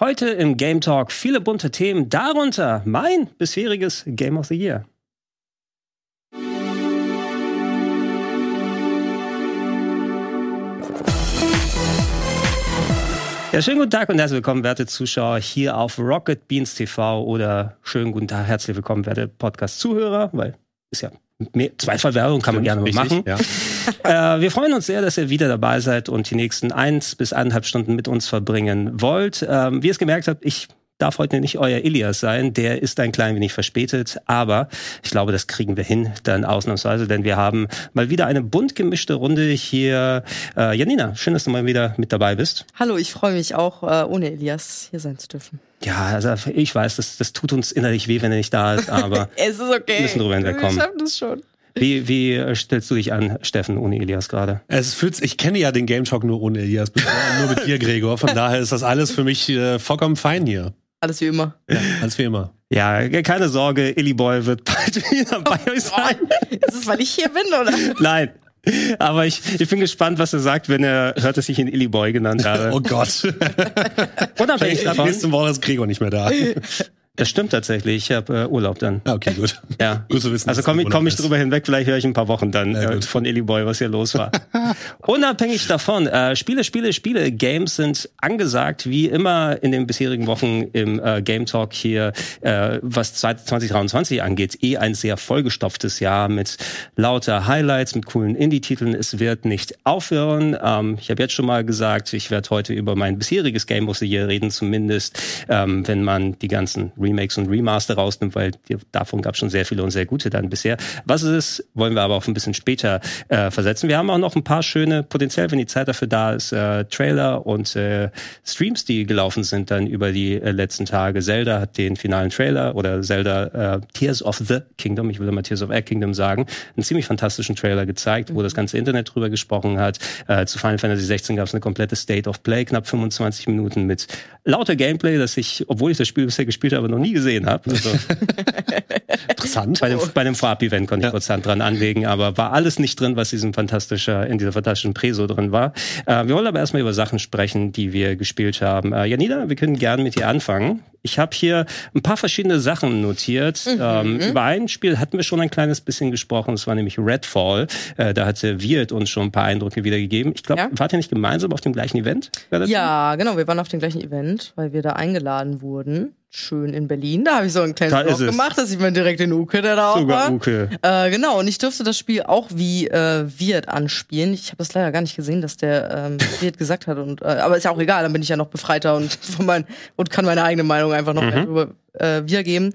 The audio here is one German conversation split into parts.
Heute im Game Talk viele bunte Themen, darunter mein bisheriges Game of the Year. Ja, schönen guten Tag und herzlich willkommen, werte Zuschauer, hier auf Rocket Beans TV oder schönen guten Tag, herzlich willkommen, werte Podcast-Zuhörer, weil ist ja mehr, Zweifachwerbung kann man gerne richtig, machen. Ja. Äh, wir freuen uns sehr, dass ihr wieder dabei seid und die nächsten eins bis eineinhalb Stunden mit uns verbringen wollt. Ähm, wie ihr es gemerkt habt, ich darf heute nicht euer Ilias sein. Der ist ein klein wenig verspätet, aber ich glaube, das kriegen wir hin dann ausnahmsweise, denn wir haben mal wieder eine bunt gemischte Runde hier. Äh, Janina, schön, dass du mal wieder mit dabei bist. Hallo, ich freue mich auch, äh, ohne Elias hier sein zu dürfen. Ja, also ich weiß, das, das tut uns innerlich weh, wenn er nicht da ist, aber Es ist okay. wir müssen drüber hinwegkommen. Wir schaffen das schon. Wie, wie äh, stellst du dich an, Steffen, ohne Elias gerade? Es fühlt, ich kenne ja den Game Talk nur ohne Elias, nur mit dir, Gregor. Von daher ist das alles für mich äh, vollkommen fein hier. Alles wie immer. Ja, als wie immer. Ja, keine Sorge, Illy Boy wird bald wieder bei euch sein. Ist es, weil ich hier bin, oder? Nein. Aber ich, ich bin gespannt, was er sagt, wenn er hört, dass ich ihn Illy Boy genannt habe. Oh Gott. Unabhängig davon, Nächste Woche ist Gregor nicht mehr da. das stimmt tatsächlich. Ich habe äh, Urlaub dann. Ah, Okay, gut. Ja. Gut zu wissen. Also komme komm ich drüber hinweg, vielleicht höre ich ein paar Wochen dann Ja, äh, von Illy Boy, was hier los war. Unabhängig davon, äh, Spiele, Spiele, Spiele, Games sind angesagt, wie immer in den bisherigen Wochen im äh, Game Talk hier, äh, was 2023 angeht, eh ein sehr vollgestopftes Jahr mit lauter Highlights, mit coolen Indie-Titeln. Es wird nicht aufhören. Ähm, ich habe jetzt schon mal gesagt, ich werde heute über mein bisheriges Game of the Year reden, zumindest ähm, wenn man die ganzen Remakes und Remaster rausnimmt, weil die, davon gab es schon sehr viele und sehr gute dann bisher. Was es ist, wollen wir aber auch ein bisschen später äh, versetzen. Wir haben auch noch ein paar schöne, potenziell, wenn die Zeit dafür da ist, äh, Trailer und äh, Streams, die gelaufen sind dann über die äh, letzten Tage. Zelda hat den finalen Trailer oder Zelda äh, Tears of the Kingdom, ich will immer Tears of a Kingdom sagen, einen ziemlich fantastischen Trailer gezeigt, wo das ganze Internet drüber gesprochen hat. Äh, zu Final Fantasy 16 gab es eine komplette State of Play, knapp 25 Minuten mit lauter Gameplay, das ich, obwohl ich das Spiel bisher gespielt habe, noch nie gesehen habe. Also Interessant. bei dem, bei dem Vorab-Event konnte ich Ja. kurz Hand dran anlegen, aber war alles nicht drin, was diesem fantastischer, in dieser fantastischen Preso drin war. Äh, wir wollen aber erstmal über Sachen sprechen, die wir gespielt haben. Äh, Janina, wir können gerne mit dir anfangen. Ich habe hier ein paar verschiedene Sachen notiert. Ähm, über ein Spiel hatten wir schon ein kleines bisschen gesprochen, das war nämlich Redfall. Äh, da hatte Wirt uns schon ein paar Eindrücke wiedergegeben. Ich glaube, Ja. wart ihr nicht gemeinsam auf dem gleichen Event? Ja, genau. Wir waren auf dem gleichen Event, weil wir da eingeladen wurden. Schön in Berlin. Da habe ich so einen Da kleinen Vlog es. gemacht. Da sieht man direkt den Uke, der da auch Sogar war. Uke. Äh, genau, und ich durfte das Spiel auch wie äh, Wirt anspielen. Ich habe das leider gar nicht gesehen, dass der ähm, Wirt gesagt hat. Und, äh, aber ist ja auch egal, dann bin ich ja noch befreiter und, von mein, und kann meine eigene Meinung einfach noch mehr drüber äh, wiedergeben.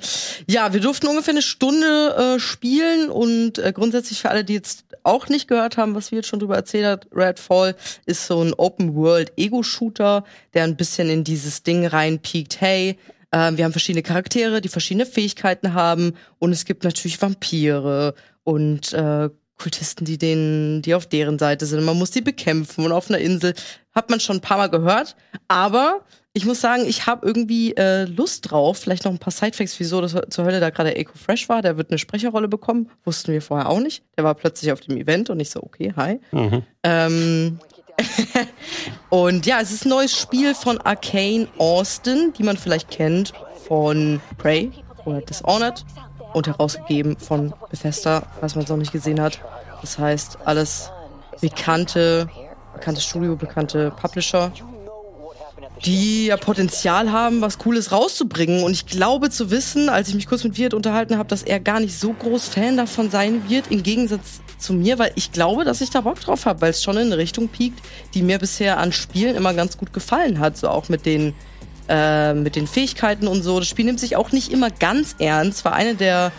Ja, wir durften ungefähr eine Stunde äh, spielen und äh, grundsätzlich für alle, die jetzt auch nicht gehört haben, was Wirt schon drüber erzählt hat, Redfall ist so ein Open-World-Ego-Shooter, der ein bisschen in dieses Ding reinpiekt, hey, ähm, wir haben verschiedene Charaktere, die verschiedene Fähigkeiten haben und es gibt natürlich Vampire und äh, Kultisten, die denen, die auf deren Seite sind. Man muss die bekämpfen und auf einer Insel hat man schon ein paar Mal gehört. Aber ich muss sagen, ich habe irgendwie äh, Lust drauf. Vielleicht noch ein paar Sidefacts, wieso das zur Hölle da gerade Eco Fresh war. Der wird eine Sprecherrolle bekommen. Wussten wir vorher auch nicht. Der war plötzlich auf dem Event und ich so, okay, hi. Mhm. Ähm, und ja, es ist ein neues Spiel von Arcane Austin, die man vielleicht kennt von Prey oder Dishonored und herausgegeben von Bethesda, was man es noch nicht gesehen hat. Das heißt, alles bekannte, bekannte Studio, bekannte Publisher, die ja Potenzial haben, was Cooles rauszubringen. Und ich glaube zu wissen, als ich mich kurz mit Wirt unterhalten habe, dass er gar nicht so groß Fan davon sein wird, im Gegensatz zu mir, weil ich glaube, dass ich da Bock drauf habe, weil es schon in eine Richtung piekt, die mir bisher an Spielen immer ganz gut gefallen hat. So auch mit den, äh, mit den Fähigkeiten und so. Das Spiel nimmt sich auch nicht immer ganz ernst. War eine der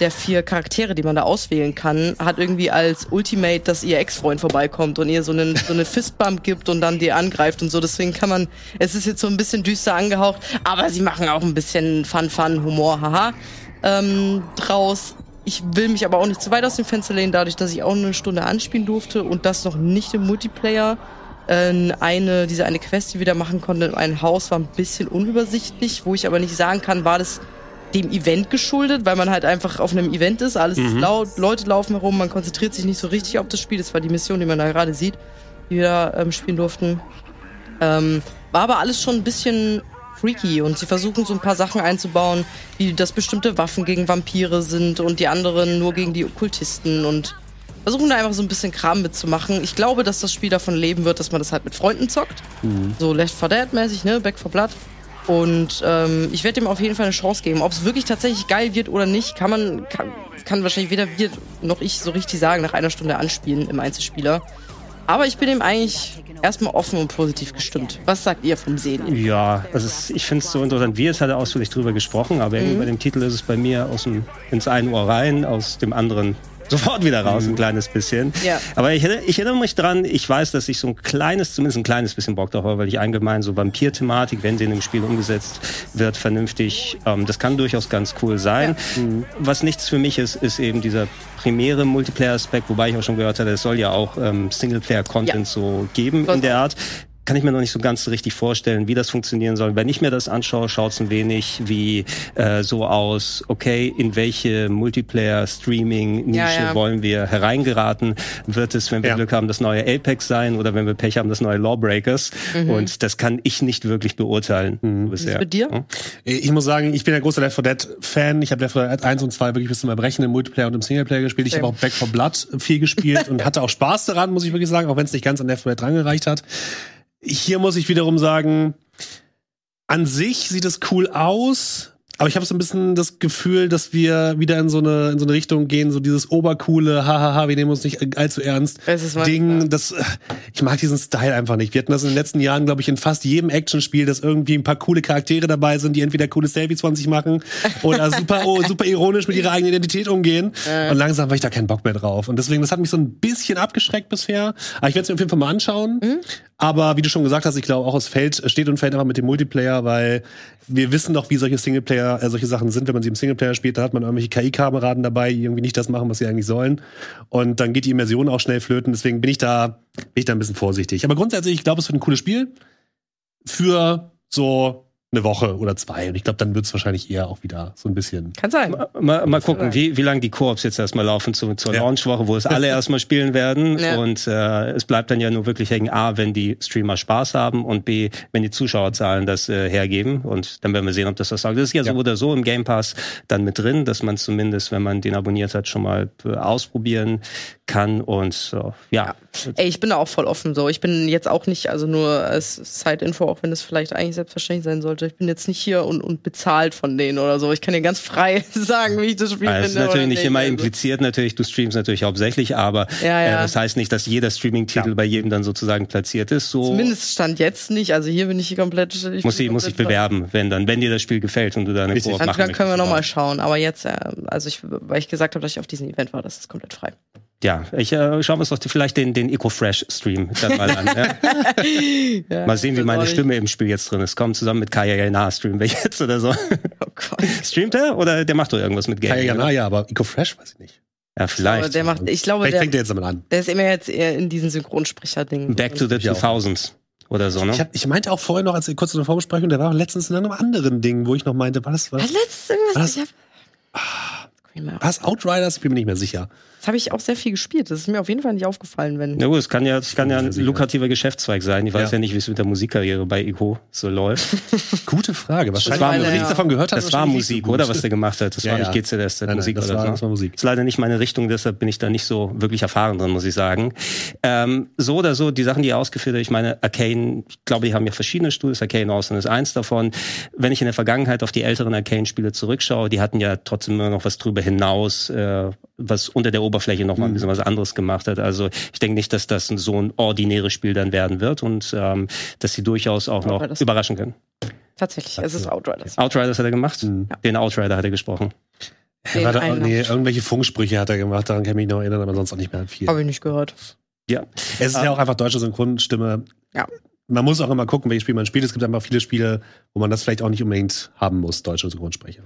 der vier Charaktere, die man da auswählen kann, hat irgendwie als Ultimate, dass ihr Ex-Freund vorbeikommt und ihr so einen so eine Fistbump gibt und dann die angreift und so. Deswegen kann man, es ist jetzt so ein bisschen düster angehaucht, aber sie machen auch ein bisschen Fun, Fun, Humor, haha, ähm, draus. Ich will mich aber auch nicht zu weit aus dem Fenster lehnen, dadurch, dass ich auch eine Stunde anspielen durfte und das noch nicht im Multiplayer. Äh, eine, diese eine Quest, die wir da machen konnten, ein Haus war ein bisschen unübersichtlich, wo ich aber nicht sagen kann, war das dem Event geschuldet, weil man halt einfach auf einem Event ist, alles ist laut, Leute laufen herum, man konzentriert sich nicht so richtig auf das Spiel. Das war die Mission, die man da gerade sieht, die wir da ähm, spielen durften. Ähm, war aber alles schon ein bisschen freaky und sie versuchen so ein paar Sachen einzubauen, wie dass bestimmte Waffen gegen Vampire sind und die anderen nur gegen die Okkultisten und versuchen da einfach so ein bisschen Kram mitzumachen. Ich glaube, dass das Spiel davon leben wird, dass man das halt mit Freunden zockt. So Left 4 Dead mäßig, ne? Back 4 Blood. Und ähm, ich werde dem auf jeden Fall eine Chance geben. Ob es wirklich tatsächlich geil wird oder nicht, kann man, kann, kann wahrscheinlich weder wir noch ich so richtig sagen nach einer Stunde anspielen im Einzelspieler. Aber ich bin dem eigentlich erstmal offen und positiv gestimmt. Was sagt ihr vom Sehen? Ja, also es, ich finde es so interessant. Wir jetzt hat er ausführlich drüber gesprochen, aber irgendwie bei dem Titel ist es bei mir aus dem, ins eine Ohr rein, aus dem anderen sofort wieder raus, ein kleines bisschen. Ja. Aber ich, erinnere- ich erinnere mich dran, ich weiß, dass ich so ein kleines, zumindest ein kleines bisschen Bock drauf habe, weil ich allgemein so Vampir-Thematik, wenn sie in dem Spiel umgesetzt wird, vernünftig, ähm, das kann durchaus ganz cool sein. Was nichts für mich ist, ist eben dieser primäre Multiplayer-Aspekt, wobei ich auch schon gehört hatte, es soll ja auch ähm, Singleplayer-Content Ja. so geben Soll's in der Art. Kann ich mir noch nicht so ganz richtig vorstellen, wie das funktionieren soll. Wenn ich mir das anschaue, schaut es ein wenig wie äh, so aus, okay, in welche Multiplayer-Streaming-Nische Ja, ja. wollen wir hereingeraten? Wird es, wenn wir Ja. Glück haben, das neue Apex sein oder wenn wir Pech haben, das neue Lawbreakers? Und das kann ich nicht wirklich beurteilen bisher. mit dir? Ja. Ich muss sagen, ich bin ein großer Left 4 Dead Fan. Ich habe Left 4 Dead 1 und 2 wirklich bis zum Erbrechen im Multiplayer und im Singleplayer gespielt. Ich habe auch Back 4 Blood viel gespielt und hatte auch Spaß daran, muss ich wirklich sagen, auch wenn es nicht ganz an Left 4 Dead rangereicht hat. Hier muss ich wiederum sagen, an sich sieht es cool aus. Aber ich habe so ein bisschen das Gefühl, dass wir wieder in so eine in so eine Richtung gehen, so dieses obercoole, hahaha, wir nehmen uns nicht allzu ernst Das ist Ding. Das, äh, ich mag diesen Style einfach nicht. Wir hatten das in den letzten Jahren, glaube ich, in fast jedem Actionspiel, dass irgendwie ein paar coole Charaktere dabei sind, die entweder coole Selfies von sich machen oder super, oh, super ironisch mit ihrer eigenen Identität umgehen. Und langsam habe ich da keinen Bock mehr drauf. Und deswegen, das hat mich so ein bisschen abgeschreckt bisher. Aber ich werde es mir auf jeden Fall mal anschauen. Aber wie du schon gesagt hast, ich glaube auch es fällt, es steht und fällt einfach mit dem Multiplayer, weil wir wissen doch, wie solche Singleplayer, äh, solche Sachen sind, wenn man sie im Singleplayer spielt, da hat man irgendwelche KI-Kameraden dabei, die irgendwie nicht das machen, was sie eigentlich sollen. Und dann geht die Immersion auch schnell flöten. Deswegen bin ich da, bin ich da ein bisschen vorsichtig. Aber grundsätzlich, ich glaube, es wird ein cooles Spiel für so eine Woche oder zwei. Und ich glaube, dann wird es wahrscheinlich eher auch wieder so ein bisschen. Kann sein. Mal, mal gucken, wie, wie lange die Koops jetzt erstmal laufen zu, zur Ja. Launchwoche, wo es alle erstmal spielen werden. Ja. Und äh, es bleibt dann ja nur wirklich hängen, A, wenn die Streamer Spaß haben und B, wenn die Zuschauerzahlen das äh, hergeben. Und dann werden wir sehen, ob das was sagt. Das ist ja, so Ja. oder so im Game Pass dann mit drin, dass man zumindest, wenn man den abonniert hat, schon mal äh, ausprobieren kann. Und so, ja. Ey, ich bin da auch voll offen so. Ich bin jetzt auch nicht, also nur als Side-Info, auch wenn es vielleicht eigentlich selbstverständlich sein sollte. Ich bin jetzt nicht hier und, und bezahlt von denen oder so. Ich kann dir ganz frei sagen, wie ich das Spiel Also, es finde. ist natürlich nicht immer Also, impliziert, natürlich, du streamst natürlich hauptsächlich, aber Ja, ja. Äh, das heißt nicht, dass jeder Streaming-Titel Ja. bei jedem dann sozusagen platziert ist. So Zumindest stand jetzt nicht. Also hier bin ich komplett. Ich muss ich, muss ich bewerben, wenn dann, wenn dir das Spiel gefällt und du da eine Richtig. Koop Dann, machen dann können wir nochmal schauen. Aber jetzt, äh, also ich, weil ich gesagt habe, dass ich auf diesem Event war, das ist komplett frei. Ja, ich äh, schauen wir uns doch vielleicht den, den Eco-Fresh-Stream dann mal an. Ja. Mal sehen, wie meine Stimme im Spiel jetzt drin ist. Komm, zusammen mit Kaya Jana streamen wir jetzt oder so. Oh Gott. Streamt er oder der macht doch irgendwas mit Ja, Gaming? ja, oder? na ja, aber Eco Fresh weiß ich nicht. ja, Aber vielleicht. der macht, ich glaube, Vielleicht der, fängt er jetzt damit an. der ist immer jetzt eher in diesen Synchronsprecher-Ding. Back to the Ich auch. 2000s oder so, ne? Ich, hab, ich meinte auch vorher noch, als kurz in der Vorbesprechung, der war auch letztens in einem anderen Ding, wo ich noch meinte, war das, war Was das, letztes irgendwas? Was? Ich hab, Screamer. war das Outriders? Ich bin mir nicht mehr sicher. Das habe ich auch sehr viel gespielt. Das ist mir auf jeden Fall nicht aufgefallen, wenn. Ja gut, es kann ja, es kann ja ein lukrativer Geschäftszweig sein. Ich weiß Ja. ja, nicht, wie es mit der Musikkarriere bei Eco so läuft. Gute Frage. Wahrscheinlich, war wenn man Musik. nichts davon gehört hat. Das war so Musik, gut. oder? Was der gemacht hat. Das Ja, war ja. nicht GZS, der Nein, nein, Musik das oder war- so. das war Musik. Ist leider nicht meine Richtung, deshalb bin ich da nicht so wirklich erfahren drin, muss ich sagen. Ähm, so oder so, die Sachen, die ihr ausgeführt habt, ich meine, Arcane, ich glaube, die haben ja verschiedene Studios, Arcane Austin ist eins davon. Wenn ich in der Vergangenheit auf die älteren Arcane-Spiele zurückschaue, die hatten ja trotzdem immer noch was drüber hinaus, äh, was unter der Oberfläche noch Mhm. mal ein bisschen was anderes gemacht hat. Also ich denke nicht, dass das ein, so ein ordinäres Spiel dann werden wird und ähm, dass sie durchaus auch noch das- überraschen können. Tatsächlich, es ist Outriders. Outriders hat er gemacht, Mhm. den Outrider hat er gesprochen. Er war da, einen nee, irgendwelche Funksprüche hat er gemacht, daran kann ich mich noch erinnern, aber sonst auch nicht mehr viel. Habe ich nicht gehört. Ja, Es ist ja auch einfach deutsche Synchronstimme. Ja. Man muss auch immer gucken, welches Spiel man spielt. Es gibt einfach viele Spiele, wo man das vielleicht auch nicht unbedingt haben muss, deutsche Synchronsprecher.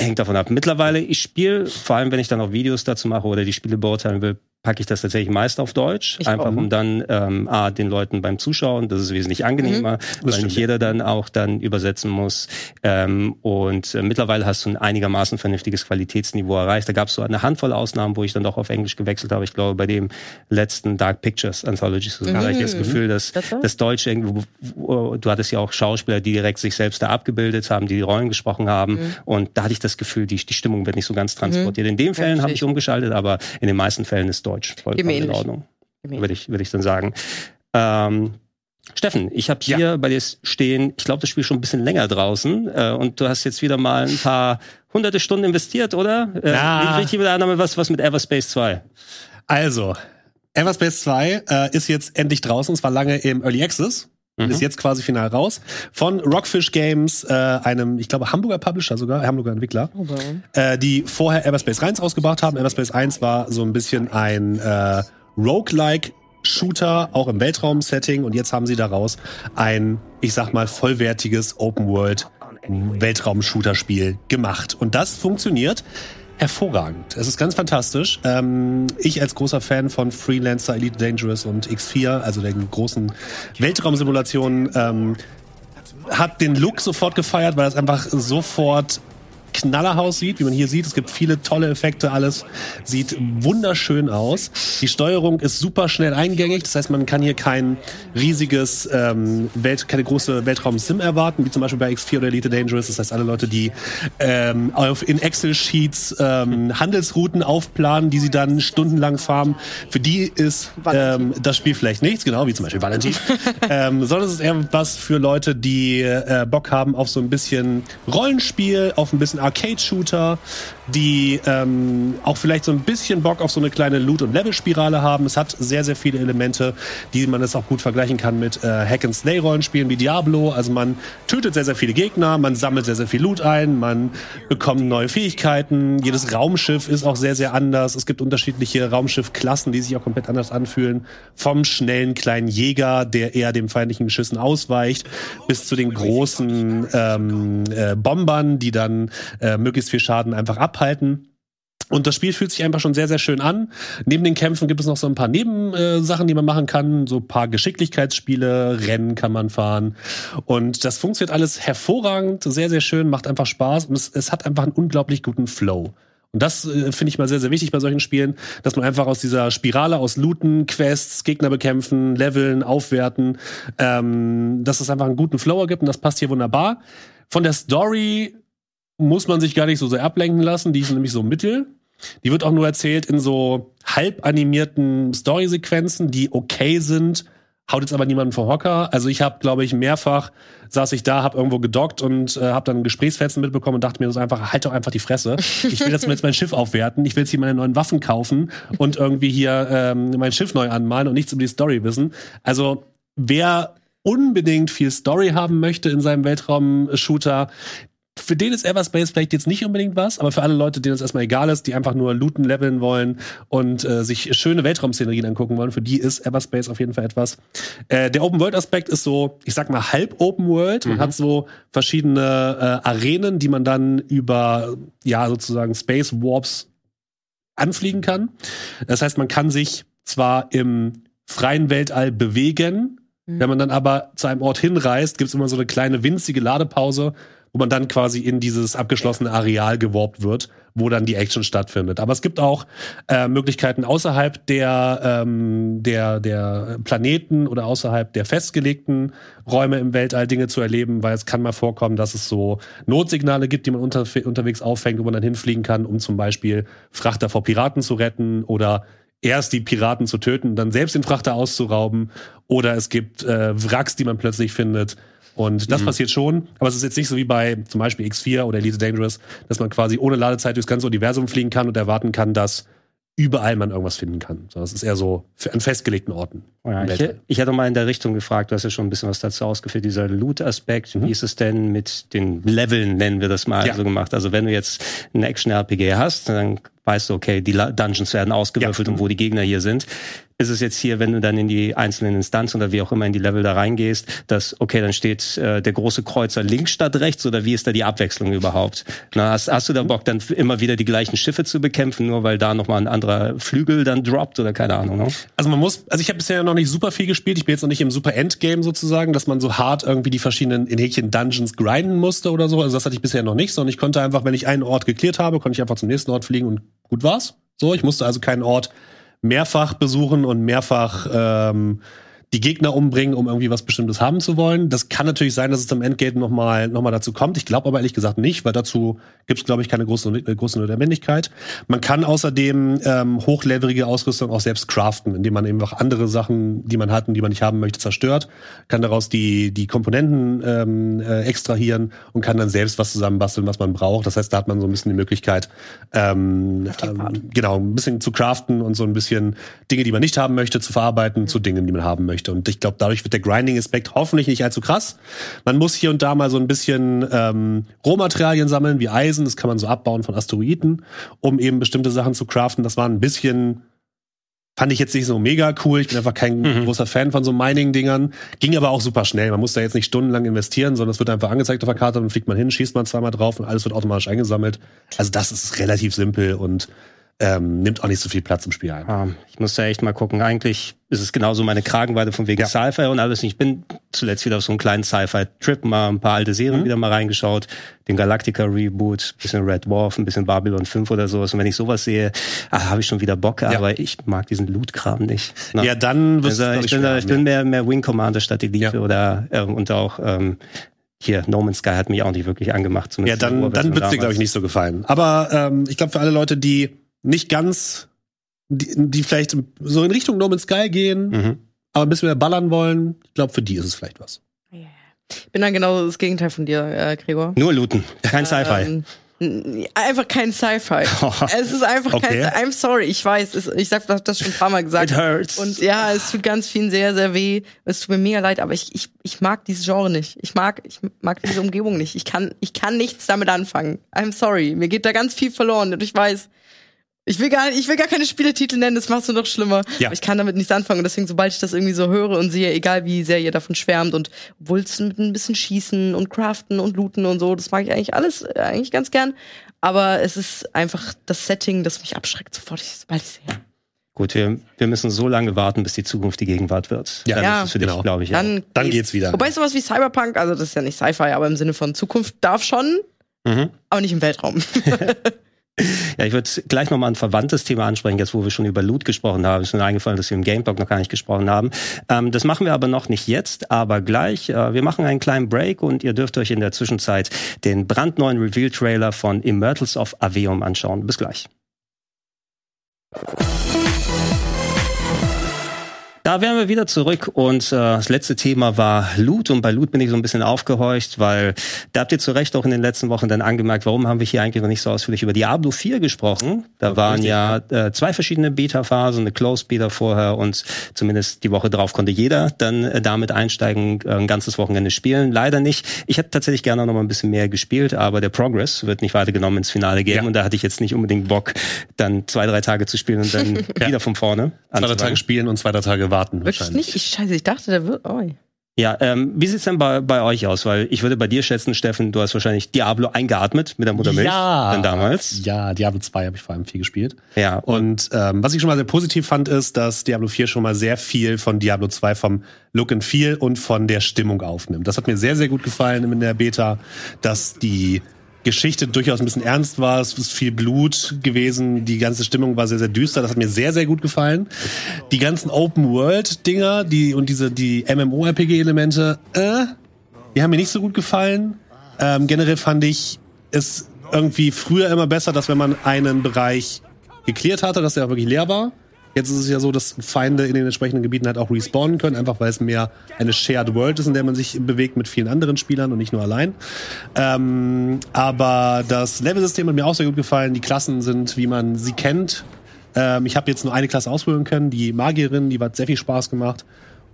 Hängt davon ab. Mittlerweile, ich spiele, vor allem wenn ich dann auch Videos dazu mache oder die Spiele beurteilen will, packe ich das tatsächlich meist auf Deutsch, Ich einfach auch. um dann ähm, A, den Leuten beim Zuschauen, das ist wesentlich angenehmer, weil stimmt, nicht jeder dann auch dann übersetzen muss. Ähm, und äh, mittlerweile hast du ein einigermaßen vernünftiges Qualitätsniveau erreicht. Da gab es so eine Handvoll Ausnahmen, wo ich dann doch auf Englisch gewechselt habe. Ich glaube, bei dem letzten Dark Pictures Anthology so hatte ich das Gefühl, dass Das das Deutsch irgendwo, wo- du hattest ja auch Schauspieler, die direkt sich selbst da abgebildet haben, die die Rollen gesprochen haben. Und da hatte ich das Gefühl, die, die Stimmung wird nicht so ganz transportiert. In den Fällen habe ich umgeschaltet, aber in den meisten Fällen ist Deutsch vollkommen in. Ordnung, würde ich, würde ich dann sagen. Ähm, Steffen, ich habe hier bei dir stehen, ich glaube, das Spiel schon ein bisschen länger draußen äh, und du hast jetzt wieder mal ein paar hunderte Stunden investiert, oder? Äh, Ja. richtig mit der Annahme was, was mit Everspace 2? Also, Everspace 2 äh, ist jetzt endlich draußen. Es war lange im Early Access. Und Mhm. Ist jetzt quasi final raus. Von Rockfish Games, äh, einem, ich glaube, Hamburger Publisher sogar, Hamburger Entwickler, äh, die vorher Everspace 1 rausgebracht haben. Everspace 1 war so ein bisschen ein äh, Roguelike Shooter, auch im Weltraum-Setting. Und jetzt haben sie daraus ein, ich sag mal, vollwertiges Open-World Weltraum-Shooter-Spiel gemacht. Und das funktioniert hervorragend. Es ist ganz fantastisch. Ähm, ich als großer Fan von Freelancer, Elite Dangerous und X4, also den großen Weltraumsimulationen, ähm, hat den Look sofort gefeiert, weil es einfach sofort knallerhaus sieht, wie man hier sieht. Es gibt viele tolle Effekte, alles sieht wunderschön aus. Die Steuerung ist super schnell eingängig, das heißt, man kann hier kein riesiges, ähm, Welt, keine große Weltraum-Sim erwarten, wie zum Beispiel bei X4 oder Elite Dangerous. Das heißt, alle Leute, die ähm, auf, in Excel-Sheets ähm, Handelsrouten aufplanen, die sie dann stundenlang farmen, für die ist ähm, das Spiel vielleicht nichts, genau, wie zum Beispiel Valentin. ähm, sondern es ist eher was für Leute, die äh, Bock haben auf so ein bisschen Rollenspiel, auf ein bisschen Arcade-Shooter, die ähm, auch vielleicht so ein bisschen Bock auf so eine kleine Loot- und Level-Spirale haben. Es hat sehr, sehr viele Elemente, die man es auch gut vergleichen kann mit äh, Hack-and-Slay-Rollenspielen wie Diablo. Also man tötet sehr, sehr viele Gegner, man sammelt sehr, sehr viel Loot ein, man bekommt neue Fähigkeiten. Jedes Raumschiff ist auch sehr, sehr anders. Es gibt unterschiedliche Raumschiffklassen, die sich auch komplett anders anfühlen. Vom schnellen kleinen Jäger, der eher den feindlichen Schüssen ausweicht, bis zu den großen ähm, äh, Bombern, die dann äh, möglichst viel Schaden einfach abhalten. Und das Spiel fühlt sich einfach schon sehr, sehr schön an. Neben den Kämpfen gibt es noch so ein paar Nebensachen, Sachen, die man machen kann. So ein paar Geschicklichkeitsspiele, Rennen kann man fahren. Und das funktioniert alles hervorragend, sehr, sehr schön, macht einfach Spaß und es, es hat einfach einen unglaublich guten Flow. Und das äh, finde ich mal sehr, sehr wichtig bei solchen Spielen, dass man einfach aus dieser Spirale aus Looten, Quests, Gegner bekämpfen, Leveln, aufwerten, ähm, dass es einfach einen guten Flow ergibt und das passt hier wunderbar. Von der Story muss man sich gar nicht so sehr ablenken lassen, die ist nämlich so mittel. Die wird auch nur erzählt in so halb animierten Story-Sequenzen, die okay sind, haut jetzt aber niemanden vom Hocker. Also ich habe, glaube ich, mehrfach saß ich da, habe irgendwo gedockt und äh, habe dann Gesprächsfetzen mitbekommen und dachte mir so einfach, halt doch einfach die Fresse. Ich will jetzt, jetzt mein Schiff aufwerten, ich will jetzt hier meine neuen Waffen kaufen und irgendwie hier ähm, mein Schiff neu anmalen und nichts über die Story wissen. Also wer unbedingt viel Story haben möchte in seinem Weltraum-Shooter, für den ist Everspace vielleicht jetzt nicht unbedingt was, aber für alle Leute, denen es erstmal egal ist, die einfach nur looten, leveln wollen und äh, sich schöne Weltraumszenerien angucken wollen, für die ist Everspace auf jeden Fall etwas. Äh, der Open-World-Aspekt ist so, ich sag mal, halb Open-World. Man hat so verschiedene äh, Arenen, die man dann über, ja, sozusagen Space Warps anfliegen kann. Das heißt, man kann sich zwar im freien Weltall bewegen, wenn man dann aber zu einem Ort hinreist, gibt's immer so eine kleine winzige Ladepause, wo man dann quasi in dieses abgeschlossene Areal geworbt wird, wo dann die Action stattfindet. Aber es gibt auch äh, Möglichkeiten außerhalb der, ähm, der, der Planeten oder außerhalb der festgelegten Räume im Weltall Dinge zu erleben, weil es kann mal vorkommen, dass es so Notsignale gibt, die man unter, unterwegs auffängt, wo man dann hinfliegen kann, um zum Beispiel Frachter vor Piraten zu retten oder erst die Piraten zu töten, dann selbst den Frachter auszurauben. Oder es gibt äh, Wracks, die man plötzlich findet. Und das passiert schon, aber es ist jetzt nicht so wie bei zum Beispiel X4 oder Elite Dangerous, dass man quasi ohne Ladezeit durchs ganze Universum fliegen kann und erwarten kann, dass überall man irgendwas finden kann. Sondern es ist eher so an festgelegten Orten. Ja, ich, ich hätte mal in der Richtung gefragt, du hast ja schon ein bisschen was dazu ausgeführt, dieser Loot-Aspekt, mhm. wie ist es denn mit den Leveln, nennen wir das mal ja. so gemacht? Also wenn du jetzt ein Action-RPG hast, dann weißt du, okay, die Dungeons werden ausgewürfelt ja. und wo die Gegner hier sind ist es jetzt hier, wenn du dann in die einzelnen Instanzen oder wie auch immer in die Level da reingehst, dass, okay, dann steht äh, der große Kreuzer links statt rechts oder wie ist da die Abwechslung überhaupt? Na, hast, hast du da Bock, dann immer wieder die gleichen Schiffe zu bekämpfen, nur weil da nochmal ein anderer Flügel dann droppt oder keine Ahnung? Ne? Also man muss, also ich habe bisher noch nicht super viel gespielt, ich bin jetzt noch nicht im super Endgame sozusagen, dass man so hart irgendwie die verschiedenen in Häkchen Dungeons grinden musste oder so. Also das hatte ich bisher noch nicht, sondern ich konnte einfach, wenn ich einen Ort geklärt habe, konnte ich einfach zum nächsten Ort fliegen und gut war's. So, ich musste also keinen Ort mehrfach besuchen und mehrfach ähm, die Gegner umbringen, um irgendwie was Bestimmtes haben zu wollen. Das kann natürlich sein, dass es am Endgame nochmal noch mal dazu kommt. Ich glaube aber ehrlich gesagt nicht, weil dazu gibt es, glaube ich, keine große, äh, große Notwendigkeit. Man kann außerdem ähm, hochlevelige Ausrüstung auch selbst craften, indem man eben auch andere Sachen, die man hat und die man nicht haben möchte, zerstört, kann daraus die, die Komponenten ähm, äh, extrahieren und kann dann selbst was zusammenbasteln, was man braucht. Das heißt, da hat man so ein bisschen die Möglichkeit, ähm, ähm, genau, ein bisschen zu craften und so ein bisschen Dinge, die man nicht haben möchte, zu verarbeiten mhm. zu Dingen, die man haben möchte möchte. Und ich glaube, dadurch wird der Grinding-Aspekt hoffentlich nicht allzu krass. Man muss hier und da mal so ein bisschen ähm, Rohmaterialien sammeln, wie Eisen, das kann man so abbauen von Asteroiden, um eben bestimmte Sachen zu craften. Das war ein bisschen Fand ich jetzt nicht so mega cool. Ich bin einfach kein mhm. großer Fan von so Mining-Dingern. Ging aber auch super schnell. Man muss da jetzt nicht stundenlang investieren, sondern es wird einfach angezeigt auf der Karte, dann fliegt man hin, schießt man zweimal drauf und alles wird automatisch eingesammelt. Also das ist relativ simpel und ähm, nimmt auch nicht so viel Platz im Spiel ein. Ja, ich muss da echt mal gucken. Eigentlich ist es genauso meine Kragenweite von wegen ja. Sci-Fi und alles. Ich bin zuletzt wieder auf so einen kleinen Sci-Fi-Trip, mal ein paar alte Serien mhm. wieder mal reingeschaut. Den Galactica-Reboot, bisschen Red Dwarf, ein bisschen Babylon 5 oder sowas. Und wenn ich sowas sehe, ah, habe ich schon wieder Bock, ja. aber ich mag diesen Loot-Kram nicht. Na, ja, dann wirst also, ich, bin, da, ich bin mehr, mehr Wing Commander statt die ja. oder äh, und auch ähm, hier, No Man's Sky hat mich auch nicht wirklich angemacht. Ja, dann, dann wird's dir, glaube ich, nicht so gefallen. Aber ähm, ich glaube, für alle Leute, die nicht ganz, die, die vielleicht so in Richtung No Man's Sky gehen, mhm. aber ein bisschen mehr ballern wollen, ich glaube, für die ist es vielleicht was. Ich bin dann genau das Gegenteil von dir, äh, Gregor. Nur looten, kein Sci-Fi. Ähm, Einfach kein Sci-Fi. es ist einfach okay. kein. I'm sorry, ich weiß. Es, ich sag, das schon ein paar Mal gesagt. It hurts. Und ja, es tut ganz vielen sehr, sehr weh. Es tut mir mega leid, aber ich, ich, ich mag dieses Genre nicht. Ich mag, ich mag diese Umgebung nicht. Ich kann, ich kann nichts damit anfangen. I'm sorry. Mir geht da ganz viel verloren. Und ich weiß, ich will gar, ich will gar keine Spieletitel nennen, das machst du noch schlimmer. Ja. ich kann damit nichts anfangen. Und deswegen, sobald ich das irgendwie so höre und sehe, egal wie sehr ihr davon schwärmt und Wulzen mit ein bisschen schießen und craften und looten und so, das mag ich eigentlich alles äh, eigentlich ganz gern. Aber es ist einfach das Setting, das mich abschreckt, sofort, sobald ich sehe. Gut, wir, wir müssen so lange warten, bis die Zukunft die Gegenwart wird. Ja, dann ja. ist es für dich, genau. glaube ich. Dann, dann geht's, geht's wieder. Wobei sowas wie Cyberpunk, also das ist ja nicht Sci-Fi, aber im Sinne von Zukunft darf schon, mhm. aber nicht im Weltraum. Ja, ich würde gleich nochmal ein verwandtes Thema ansprechen, jetzt wo wir schon über Loot gesprochen haben. Ist mir eingefallen, dass wir im Game Talk noch gar nicht gesprochen haben. Ähm, das machen wir aber noch nicht jetzt, aber gleich. Äh, wir machen einen kleinen Break und ihr dürft euch in der Zwischenzeit den brandneuen Reveal-Trailer von Immortals of Aveum anschauen. Bis gleich. Da wären wir wieder zurück und äh, das letzte Thema war Loot und bei Loot bin ich so ein bisschen aufgehorcht, weil da habt ihr zu Recht auch in den letzten Wochen dann angemerkt, warum haben wir hier eigentlich noch nicht so ausführlich über Diablo 4 gesprochen. Da waren ja äh, zwei verschiedene Beta-Phasen, eine Closed Beta vorher und zumindest die Woche drauf konnte jeder dann äh, damit einsteigen, äh, ein ganzes Wochenende spielen. Leider nicht. Ich hätte tatsächlich gerne noch mal ein bisschen mehr gespielt, aber der Progress wird nicht weitergenommen ins Finale gehen ja. und da hatte ich jetzt nicht unbedingt Bock, dann zwei, drei Tage zu spielen und dann ja. wieder von vorne. Zwei, drei Tage spielen und zwei, drei Tage warten warten Wirklich wahrscheinlich. nicht? Ich, scheiße, ich dachte, der wird. Oh. Ja, ähm, wie sieht's denn bei, bei euch aus? Weil ich würde bei dir schätzen, Steffen, du hast wahrscheinlich Diablo eingeatmet mit der Muttermilch. Ja, dann damals. Ja, Diablo 2 habe ich vor allem viel gespielt. Ja. Und ähm, was ich schon mal sehr positiv fand, ist, dass Diablo 4 schon mal sehr viel von Diablo 2 vom Look and Feel und von der Stimmung aufnimmt. Das hat mir sehr, sehr gut gefallen in der Beta, dass die Geschichte durchaus ein bisschen ernst war. Es ist viel Blut gewesen. Die ganze Stimmung war sehr, sehr düster. Das hat mir sehr, sehr gut gefallen. Die ganzen Open-World-Dinger, die und diese die MMO-RPG-Elemente, äh, die haben mir nicht so gut gefallen. Ähm, generell fand ich es irgendwie früher immer besser, dass wenn man einen Bereich geklärt hatte, dass der wirklich leer war. Jetzt ist es ja so, dass Feinde in den entsprechenden Gebieten halt auch respawnen können, einfach weil es mehr eine Shared World ist, in der man sich bewegt mit vielen anderen Spielern und nicht nur allein. Ähm, aber das Level-System hat mir auch sehr gut gefallen. Die Klassen sind, wie man sie kennt. Ähm, ich habe jetzt nur eine Klasse auswählen können, die Magierin, die hat sehr viel Spaß gemacht.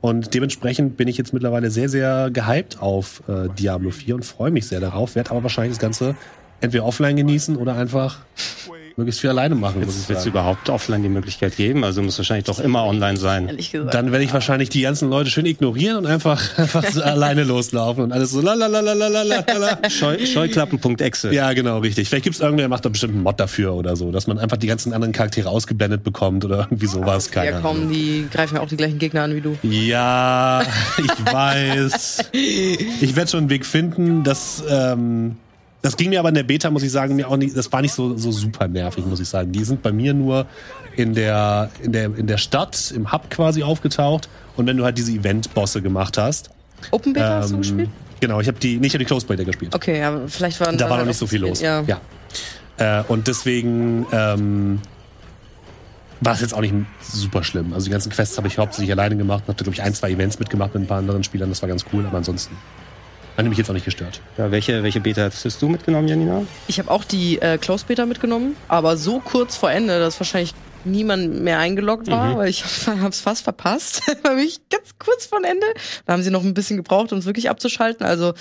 Und dementsprechend bin ich jetzt mittlerweile sehr, sehr gehypt auf äh, Diablo 4 und freue mich sehr darauf. Werde aber wahrscheinlich das Ganze entweder offline genießen oder einfach möglichst viel alleine machen. muss ich Wird es überhaupt offline die Möglichkeit geben? Also muss wahrscheinlich doch immer online sein. Ehrlich gesagt. Dann werde ich wahrscheinlich die ganzen Leute schön ignorieren und einfach, einfach so alleine loslaufen und alles so lalalalalalala. Scheu, Scheuklappen.exe. Ja, genau, richtig. Vielleicht gibt es irgendwer, der macht da bestimmt einen Mod dafür oder so, dass man einfach die ganzen anderen Charaktere ausgeblendet bekommt oder irgendwie sowas. Keine ja, Ahnung. komm, die greifen ja auch die gleichen Gegner an wie du. Ja, ich weiß. Ich werde schon einen Weg finden. Das, ähm, das ging mir aber in der Beta, muss ich sagen, mir auch nicht, das war nicht so, so super nervig, muss ich sagen. Die sind bei mir nur in der, in der, in der Stadt, im Hub quasi aufgetaucht. Und wenn du halt diese Event-Bosse gemacht hast. Open Beta hast du ähm, gespielt? Genau, ich habe die, nicht, die Closed Beta gespielt. Okay, ja, vielleicht waren Da war noch nicht so viel los. Ja. Ja. Äh, und deswegen ähm, war es jetzt auch nicht super schlimm. Also die ganzen Quests habe ich hauptsächlich alleine gemacht. Habe, glaube ich, ein, zwei Events mitgemacht mit ein paar anderen Spielern. Das war ganz cool, aber ansonsten hat mich jetzt auch nicht gestört. Ja, welche, welche Beta hattest du mitgenommen, Janina? Ich habe auch die äh, Close Beta mitgenommen, aber so kurz vor Ende, dass wahrscheinlich niemand mehr eingeloggt war, Mhm. weil ich habe es fast verpasst. war wirklich ganz kurz vor Ende. Da haben sie noch ein bisschen gebraucht, um es wirklich abzuschalten. Also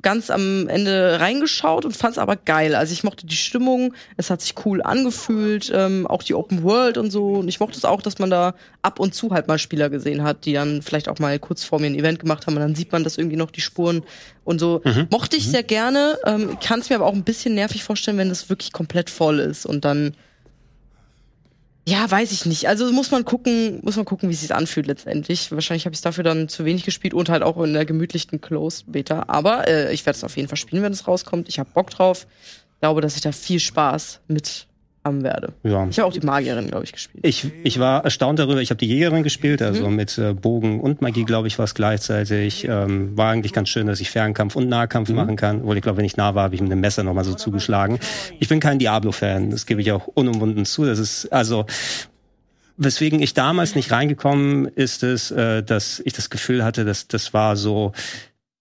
ganz am Ende reingeschaut und fand es aber geil. Also ich mochte die Stimmung, es hat sich cool angefühlt, ähm, auch die Open World und so. Und ich mochte es auch, dass man da ab und zu halt mal Spieler gesehen hat, die dann vielleicht auch mal kurz vor mir ein Event gemacht haben und dann sieht man das irgendwie noch die Spuren und so. Mochte ich sehr gerne. Ähm, Kann es mir aber auch ein bisschen nervig vorstellen, wenn das wirklich komplett voll ist und dann ja, weiß ich nicht. Also muss man gucken, muss man gucken, wie es sich anfühlt letztendlich. Wahrscheinlich habe ich dafür dann zu wenig gespielt und halt auch in der gemütlichen Closed Beta. Aber äh, ich werde es auf jeden Fall spielen, wenn es rauskommt. Ich habe Bock drauf. Ich glaube, dass ich da viel Spaß mit haben werde. Ja. Ich habe auch die Magierin, glaube ich, gespielt. Ich, ich war erstaunt darüber. Ich habe die Jägerin gespielt, also Mhm. mit äh, Bogen und Magie, glaube ich, war es gleichzeitig. Ähm, war eigentlich ganz schön, dass ich Fernkampf und Nahkampf machen kann. Obwohl ich glaube, wenn ich nah war, habe ich mit dem Messer nochmal so zugeschlagen. Ich bin kein Diablo-Fan, das gebe ich auch unumwunden zu. Das ist also weswegen ich damals nicht reingekommen ist es, äh, dass ich das Gefühl hatte, dass das war so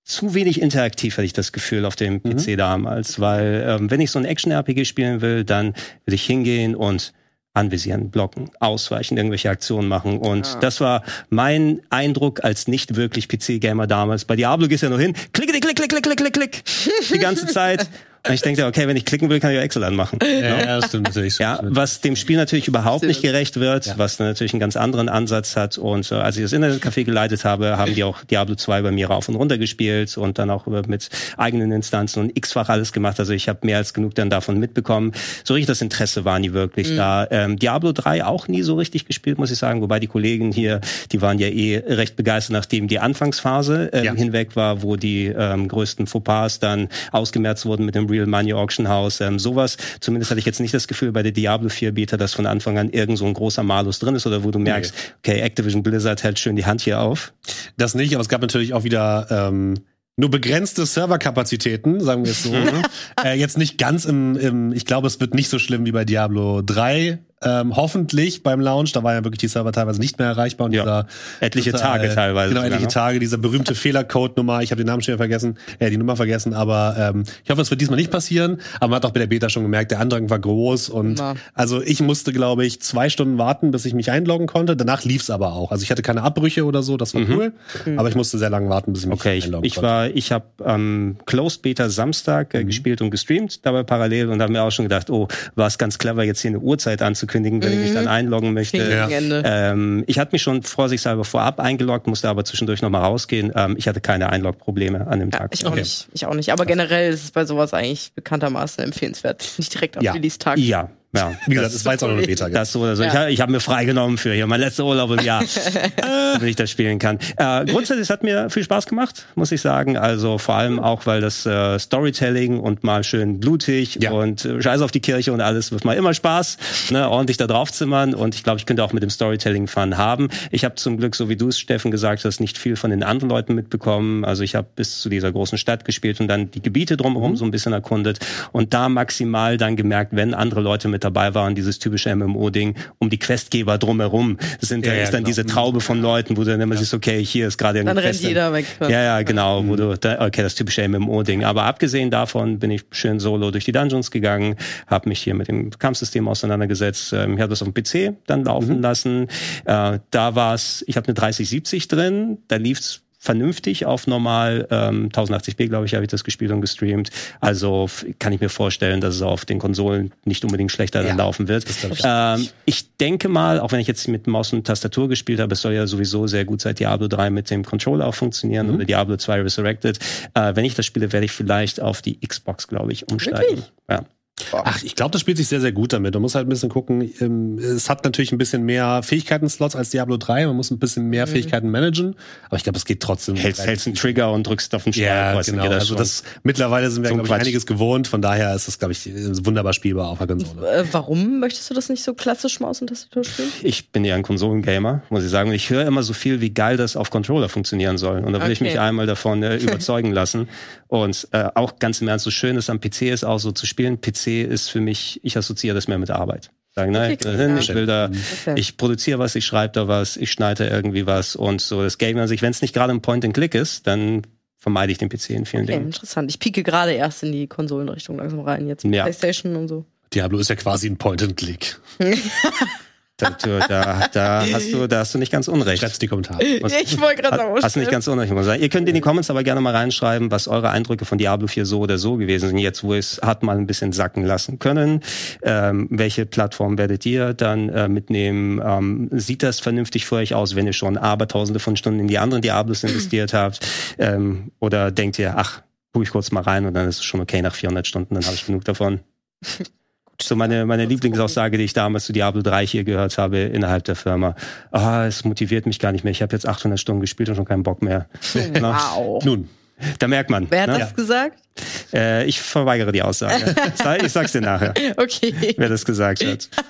zu wenig interaktiv hatte ich das Gefühl auf dem PC damals, weil ähm, wenn ich so ein Action-RPG spielen will, dann will ich hingehen und anvisieren, blocken, ausweichen, irgendwelche Aktionen machen. Und das war mein Eindruck als nicht wirklich PC-Gamer damals. Bei Diablo gehst du ja nur hin, klick, klick, klick, klick, klick, klick, klick, klick, die ganze Zeit. Und ich denke, okay, wenn ich klicken will, kann ich Excel anmachen. Ja, ja das stimmt natürlich. Ja, was dem Spiel natürlich überhaupt nicht gerecht wird, was natürlich einen ganz anderen Ansatz hat. Und äh, als ich das Internetcafé geleitet habe, haben die auch Diablo 2 bei mir rauf und runter gespielt und dann auch mit eigenen Instanzen und x-fach alles gemacht. Also ich habe mehr als genug dann davon mitbekommen. So richtig das Interesse war nie wirklich da. Ähm, Diablo 3 auch nie so richtig gespielt, muss ich sagen. Wobei die Kollegen hier, die waren ja eh recht begeistert, nachdem die Anfangsphase ähm, Ja. hinweg war, wo die ähm, größten Fauxpas dann ausgemerzt wurden mit dem Real Money Auction House. Ähm, sowas, zumindest hatte ich jetzt nicht das Gefühl bei der Diablo 4 Beta, dass von Anfang an irgend so ein großer Malus drin ist oder wo du merkst, okay, Activision Blizzard hält schön die Hand hier auf. Das nicht, aber es gab natürlich auch wieder ähm, nur begrenzte Serverkapazitäten, sagen wir es so. äh, jetzt nicht ganz im, im, ich glaube, es wird nicht so schlimm wie bei Diablo 3. Ähm, hoffentlich beim Launch, da war ja wirklich die Server teilweise nicht mehr erreichbar und Ja. dieser Etliche dieser, Tage äh, teilweise Genau, etliche. Tage, dieser berühmte Fehlercode-Nummer, ich habe den Namen schon wieder vergessen, äh, die Nummer vergessen, aber ähm, ich hoffe, es wird diesmal nicht passieren. Aber man hat auch bei der Beta schon gemerkt, der Andrang war groß und Ja. also ich musste, glaube ich, zwei Stunden warten, bis ich mich einloggen konnte. Danach lief's aber auch. Also ich hatte keine Abbrüche oder so, das war cool. Aber ich musste sehr lange warten, bis ich mich Mhm. Okay, ich, einloggen ich konnte. war, ich habe ähm, Closed Beta Samstag Mhm. äh, gespielt und gestreamt, dabei parallel und habe mir auch schon gedacht, oh, war es ganz clever, jetzt hier eine Uhrzeit anzukündigen, wenn ich mich dann einloggen möchte. Ja. Ähm, ich hatte mich schon vorsichtshalber vorab eingeloggt, musste aber zwischendurch nochmal rausgehen. Ähm, ich hatte keine Einlog-Probleme an dem Ja, Tag. ich auch Okay. nicht. Ich auch nicht. Aber generell ist es bei sowas eigentlich bekanntermaßen empfehlenswert. Nicht direkt am Ja. Release-Tag. Ja, ja. Wie gesagt, es war jetzt auch noch eine Beta. Das so oder so. Ja. Ich, hab- ich habe mir freigenommen für hier mein letzter Urlaub im Jahr, wenn ich das spielen kann. Äh, grundsätzlich es hat mir viel Spaß gemacht, muss ich sagen. Also vor allem auch, weil das äh, Storytelling und mal schön blutig Ja. und äh, Scheiß auf die Kirche und alles wird mal immer Spaß, ne, ordentlich da draufzimmern. Und ich glaube, ich könnte auch mit dem Storytelling Fun haben. Ich habe zum Glück, so wie du es, Steffen, gesagt hast, nicht viel von den anderen Leuten mitbekommen. Also ich habe bis zu dieser großen Stadt gespielt und dann die Gebiete drumherum so ein bisschen erkundet und da maximal dann gemerkt, wenn andere Leute mit dabei waren, dieses typische MMO-Ding, um die Questgeber drumherum sind, Ja, da ja, ist dann genau. diese Traube von Leuten, wo du dann immer siehst, okay, hier ist gerade Dann irgendeine rennt Quest. jeder weg. Ja, ja, genau, wo du, da, okay, das typische MMO-Ding. Aber abgesehen davon bin ich schön solo durch die Dungeons gegangen, habe mich hier mit dem Kampfsystem auseinandergesetzt. Ähm, ich habe das auf dem PC dann laufen lassen. Äh, da war's, ich habe eine 3070 drin, da lief's vernünftig auf normal ähm, 1080p, glaube ich, habe ich das gespielt und gestreamt. Also kann ich mir vorstellen, dass es auf den Konsolen nicht unbedingt schlechter dann laufen wird. Ähm, ich denke mal, auch wenn ich jetzt mit Maus und Tastatur gespielt habe, es soll ja sowieso sehr gut seit Diablo 3 mit dem Controller auch funktionieren oder Diablo 2 Resurrected. Äh, wenn ich das spiele, werde ich vielleicht auf die Xbox, glaube ich, umsteigen. Wirklich? Ja. Ach, ich glaube, das spielt sich sehr, sehr gut damit. Man muss halt ein bisschen gucken. ähm, Es hat natürlich ein bisschen mehr Fähigkeiten-Slots als Diablo 3. Man muss ein bisschen mehr Fähigkeiten managen. Aber ich glaube, es geht trotzdem. Hältst, hältst einen Trigger und drückst auf den ja, Steuerkreuz, dann genau. das Also das, mittlerweile sind wir, So glaube ich, Quatsch. einiges gewohnt. Von daher ist das, glaube ich, wunderbar spielbar auf der Konsole. Äh, warum möchtest du das nicht so klassisch Maus und Tastatur spielen? ich bin ja ein Konsolengamer, muss ich sagen. Und ich höre immer so viel, wie geil das auf Controller funktionieren soll. Und da will ich Okay. mich einmal davon äh, überzeugen lassen. Und äh, auch ganz im Ernst, so schön es am PC ist, auch so zu spielen. PC ist für mich, ich assoziiere das mehr mit Arbeit. Sagen, ne, Okay, ich, will hin, ich will da, Okay. ich produziere was, ich schreibe da was, ich schneide da irgendwie was und so das Game an sich, wenn es nicht gerade ein Point-and-Click ist, dann vermeide ich den PC in vielen Okay, Dingen. interessant. Ich pieke gerade erst in die Konsolenrichtung langsam rein. Jetzt mit Ja. PlayStation und so. Diablo ist ja quasi ein Point-and-Click. Da, da, da, hast du, da hast du nicht ganz unrecht. Schreibt's in die Kommentare. Was- Ich wollte gerade sagen, oh, Hast du nicht ganz unrecht, muss sagen. Ihr könnt in die Comments aber gerne mal reinschreiben, was eure Eindrücke von Diablo 4 so oder so gewesen sind, jetzt wo es hat mal ein bisschen sacken lassen können. Ähm, welche Plattform werdet ihr dann äh, mitnehmen? Ähm, sieht das vernünftig für euch aus, wenn ihr schon aber tausende von Stunden in die anderen Diablos investiert habt? Ähm, oder denkt ihr, ach, guck ich kurz mal rein und dann ist es schon okay nach 400 Stunden, dann habe ich genug davon. So meine, meine Lieblingsaussage, die ich damals zu Diablo 3 hier gehört habe innerhalb der Firma. Ah, es motiviert mich gar nicht mehr. Ich habe jetzt 800 Stunden gespielt und schon keinen Bock mehr. Wow. Nun, Da merkt man. Wer hat ne? das gesagt? äh, ich verweigere die Aussage. Ich sag's dir nachher, Okay. wer das gesagt hat.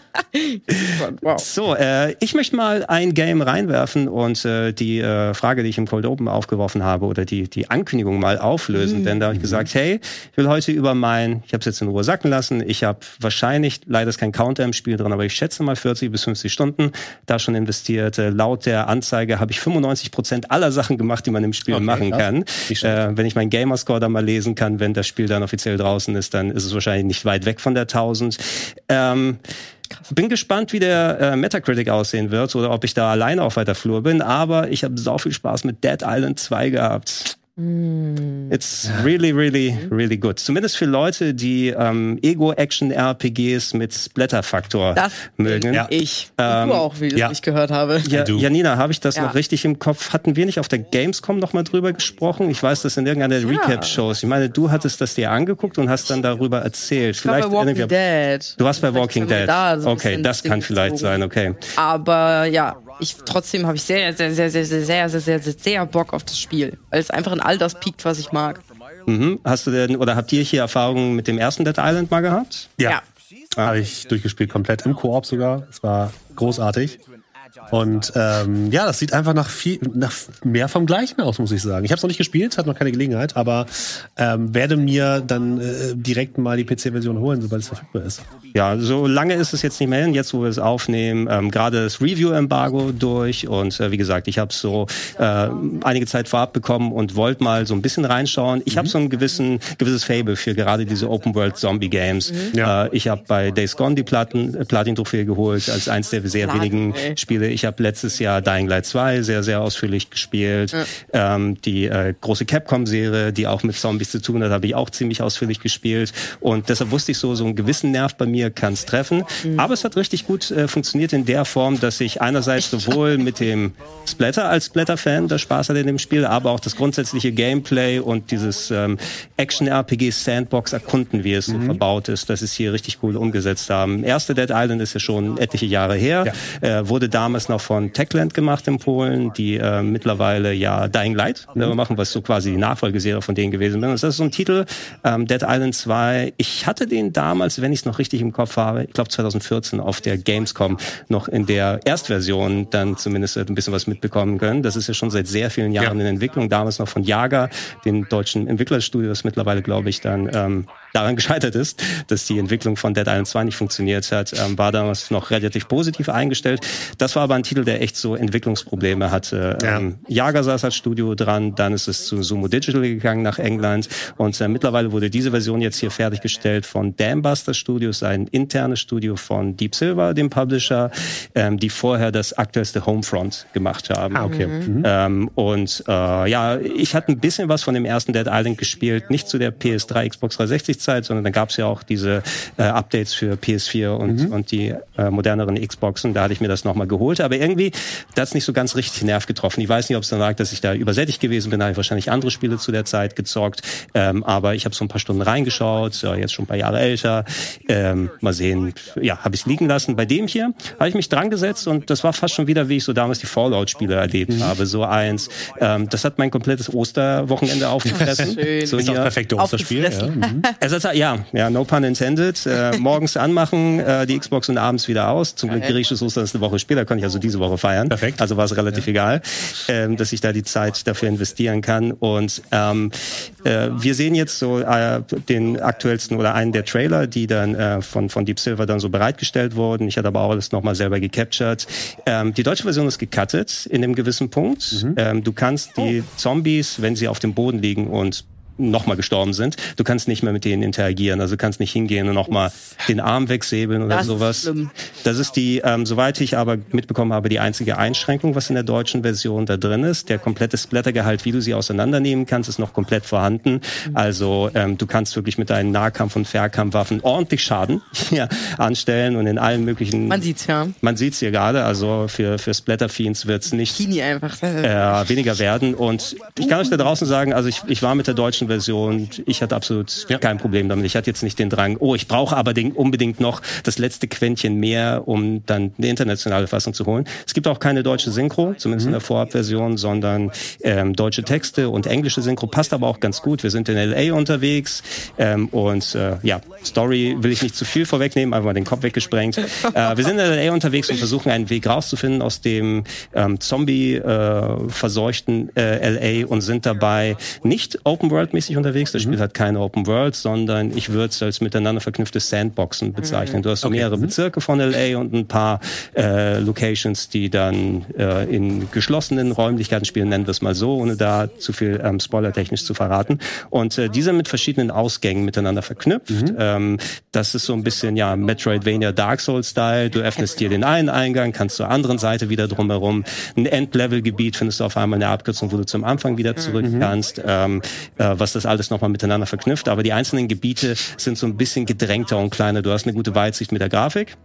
Wow. So, äh, ich möchte mal ein Game reinwerfen und äh, die äh, Frage, die ich im Cold Open aufgeworfen habe oder die, die Ankündigung mal auflösen. Denn da habe ich gesagt, hey, ich will heute über mein, ich habe es jetzt in Ruhe sacken lassen, ich habe wahrscheinlich, leider ist kein Counter im Spiel drin, aber ich schätze mal 40 bis 50 Stunden da schon investiert. Äh, laut der Anzeige habe ich 95 Prozent aller Sachen gemacht, die man im Spiel Okay, machen krass. kann. Äh, wenn ich meinen Gamerscore da mal lesen kann, wenn das Spiel dann offiziell draußen ist, dann ist es wahrscheinlich nicht weit weg von der 1000. Ähm, bin gespannt, wie der äh, Metacritic aussehen wird oder ob ich da alleine auf weiter Flur bin, aber ich habe sau viel Spaß mit Dead Island 2 gehabt. It's really, really, really good. Zumindest für Leute, die ähm, Ego-Action-RPGs mit Splatter-Faktor Das mögen. Ja. Ich. Ähm, du auch, wie ja. ich gehört habe. Ja, Du. Janina, habe ich das Ja. noch richtig im Kopf? Hatten wir nicht auf der Gamescom noch mal drüber gesprochen? Ich weiß das in irgendeiner Recap-Shows. Ich meine, du hattest das dir angeguckt und hast dann darüber erzählt. Ich war bei Walking Dead. Du warst bei Walking Vielleicht Dead. da so ein okay, das kann vielleicht sein, okay. Aber ja, ich trotzdem habe ich sehr, sehr, sehr, sehr, sehr, sehr, sehr, sehr, sehr, Bock auf das Spiel. Weil es einfach in all das piekt, was ich mag. Mhm. Hast du denn, oder habt ihr hier Erfahrungen mit dem ersten Dead Island mal gehabt? ja. Habe ich durchgespielt, komplett im Koop sogar. Es war großartig. Und ähm, ja, das sieht einfach nach viel, nach mehr vom Gleichen aus, muss ich sagen. Ich habe es noch nicht gespielt, hatte noch keine Gelegenheit, aber ähm, werde mir dann äh, direkt mal die PC-Version holen, sobald es verfügbar ist. Ja, so lange ist es jetzt nicht mehr hin, jetzt wo wir es aufnehmen, ähm, gerade das Review-Embargo durch und äh, wie gesagt, ich habe so äh, einige Zeit vorab bekommen und wollte mal so ein bisschen reinschauen. Ich habe so ein gewissen, gewisses Fable für gerade diese Open-World-Zombie-Games. Ja. Äh, ich habe bei Days Gone die Platin, äh, Platin-Trophäe geholt als eins der sehr Platin, wenigen ey. Spiele. Ich habe letztes Jahr Dying Light 2 sehr, sehr ausführlich gespielt. Ähm, die äh, große Capcom-Serie, die auch mit Zombies zu tun hat, habe ich auch ziemlich ausführlich gespielt. Und deshalb wusste ich so, so einen gewissen Nerv bei mir kann es treffen. Aber es hat richtig gut äh, funktioniert in der Form, dass ich einerseits sowohl mit dem Splatter als Splatter-Fan der Spaß hatte in dem Spiel, aber auch das grundsätzliche Gameplay und dieses ähm, Action-RPG-Sandbox-Erkunden, wie es so verbaut ist, das ist hier richtig cool umgesetzt haben. Erste Dead Island ist ja schon etliche Jahre her, äh, wurde damals noch von Techland gemacht in Polen, die äh, mittlerweile ja Dying Light äh, machen, was so quasi die Nachfolgeserie von denen gewesen ist. Das ist so ein Titel, ähm, Dead Island 2. Ich hatte den damals, wenn ich es noch richtig im Kopf habe, ich glaube 2014 auf der Gamescom noch in der Erstversion dann zumindest ein bisschen was mitbekommen können. Das ist ja schon seit sehr vielen Jahren Ja. in Entwicklung, damals noch von Jager, dem deutschen Entwicklerstudio, das mittlerweile, glaube ich, dann ähm, daran gescheitert ist, dass die Entwicklung von Dead Island 2 nicht funktioniert hat, ähm, war damals noch relativ positiv eingestellt. Das war aber ein Titel, der echt so Entwicklungsprobleme hatte. Ja. Ähm, Jager saß als Studio dran, dann ist es zu Sumo Digital gegangen nach England und äh, mittlerweile wurde diese Version jetzt hier fertiggestellt von Dambuster Studios, ein internes Studio von Deep Silver, dem Publisher, ähm, die vorher das aktuellste Homefront gemacht haben. Ah, okay. Mhm. Ähm, und äh, ja, ich hatte ein bisschen was von dem ersten Dead Island gespielt, nicht zu der PS3, Xbox 360 Zeit, sondern dann gab es ja auch diese äh, Updates für PS4 und, mhm. und die äh, moderneren Xboxen. Da hatte ich mir das nochmal geholt. Aber irgendwie, da hat es nicht so ganz richtig Nerv getroffen. Ich weiß nicht, ob es dann lag, dass ich da übersättigt gewesen bin. Da habe ich wahrscheinlich andere Spiele zu der Zeit gezockt. Ähm, aber ich habe so ein paar Stunden reingeschaut, ja, jetzt schon ein paar Jahre älter. Ähm, mal sehen, ja, habe ich liegen lassen. Bei dem hier habe ich mich dran gesetzt und das war fast schon wieder, wie ich so damals die Fallout-Spiele erlebt mhm. habe. So eins. Ähm, das hat mein komplettes Osterwochenende aufgefressen. Schön. So ist auch perfekte Osterspiel. Ja. Mhm. Ist, ja, ja, no pun intended. Äh, morgens anmachen, äh, die Xbox und abends wieder aus. Zum Glück griechisches Ostern ist eine Woche später, konnte ich also diese Woche feiern. Perfekt. Also war es relativ ja. egal, ähm, dass ich da die Zeit dafür investieren kann. Und ähm, äh, wir sehen jetzt so äh, den aktuellsten oder einen der Trailer, die dann äh, von, von Deep Silver dann so bereitgestellt wurden. Ich hatte aber auch alles nochmal selber gecaptured. Ähm, die deutsche Version ist gecuttet in einem gewissen Punkt. Mhm. Ähm, du kannst die oh. Zombies, wenn sie auf dem Boden liegen und nochmal gestorben sind. Du kannst nicht mehr mit denen interagieren. Also du kannst nicht hingehen und nochmal den Arm wegsäbeln oder das sowas. Ist das ist die, ähm, soweit ich aber mitbekommen habe, die einzige Einschränkung, was in der deutschen Version da drin ist. Der komplette Splattergehalt, wie du sie auseinandernehmen kannst, ist noch komplett vorhanden. Also ähm, du kannst wirklich mit deinen Nahkampf- und Fernkampfwaffen ordentlich Schaden ja, anstellen und in allen möglichen... Man sieht's ja. Man sieht's hier gerade. Also für, für Splatterfiends wird's nicht einfach. Äh, weniger werden. Und ich kann euch da draußen sagen, also ich, ich war mit der deutschen deutschen Version. Ich hatte absolut ja. kein Problem damit. Ich hatte jetzt nicht den Drang, oh, ich brauche aber den, unbedingt noch das letzte Quäntchen mehr, um dann eine internationale Fassung zu holen. Es gibt auch keine deutsche Synchro, zumindest mhm. in der Vorabversion, sondern ähm, deutsche Texte und englische Synchro. Passt aber auch ganz gut. Wir sind in LA unterwegs ähm, und äh, ja, Story will ich nicht zu viel vorwegnehmen, einfach mal den Kopf weggesprengt. äh, wir sind in LA unterwegs und versuchen einen Weg rauszufinden aus dem ähm, Zombie äh, verseuchten äh, LA und sind dabei nicht Open World mäßig unterwegs. Das mhm. Spiel hat keine Open World, sondern ich würde es als miteinander verknüpftes Sandboxen bezeichnen. Du hast so okay. mehrere mhm. Bezirke von LA und ein paar äh, Locations, die dann äh, in geschlossenen Räumlichkeiten spielen, nennen wir es mal so, ohne da zu viel ähm, spoilertechnisch zu verraten. Und äh, diese mit verschiedenen Ausgängen miteinander verknüpft. Mhm. Ähm, das ist so ein bisschen ja Metroidvania Dark Souls Style. Du öffnest dir den einen Eingang, kannst zur anderen Seite wieder drumherum. Ein Endlevel-Gebiet findest du auf einmal eine Abkürzung, wo du zum Anfang wieder zurück mhm. kannst. Ähm, äh, was das alles nochmal miteinander verknüpft. Aber die einzelnen Gebiete sind so ein bisschen gedrängter und kleiner. Du hast eine gute Weitsicht mit der Grafik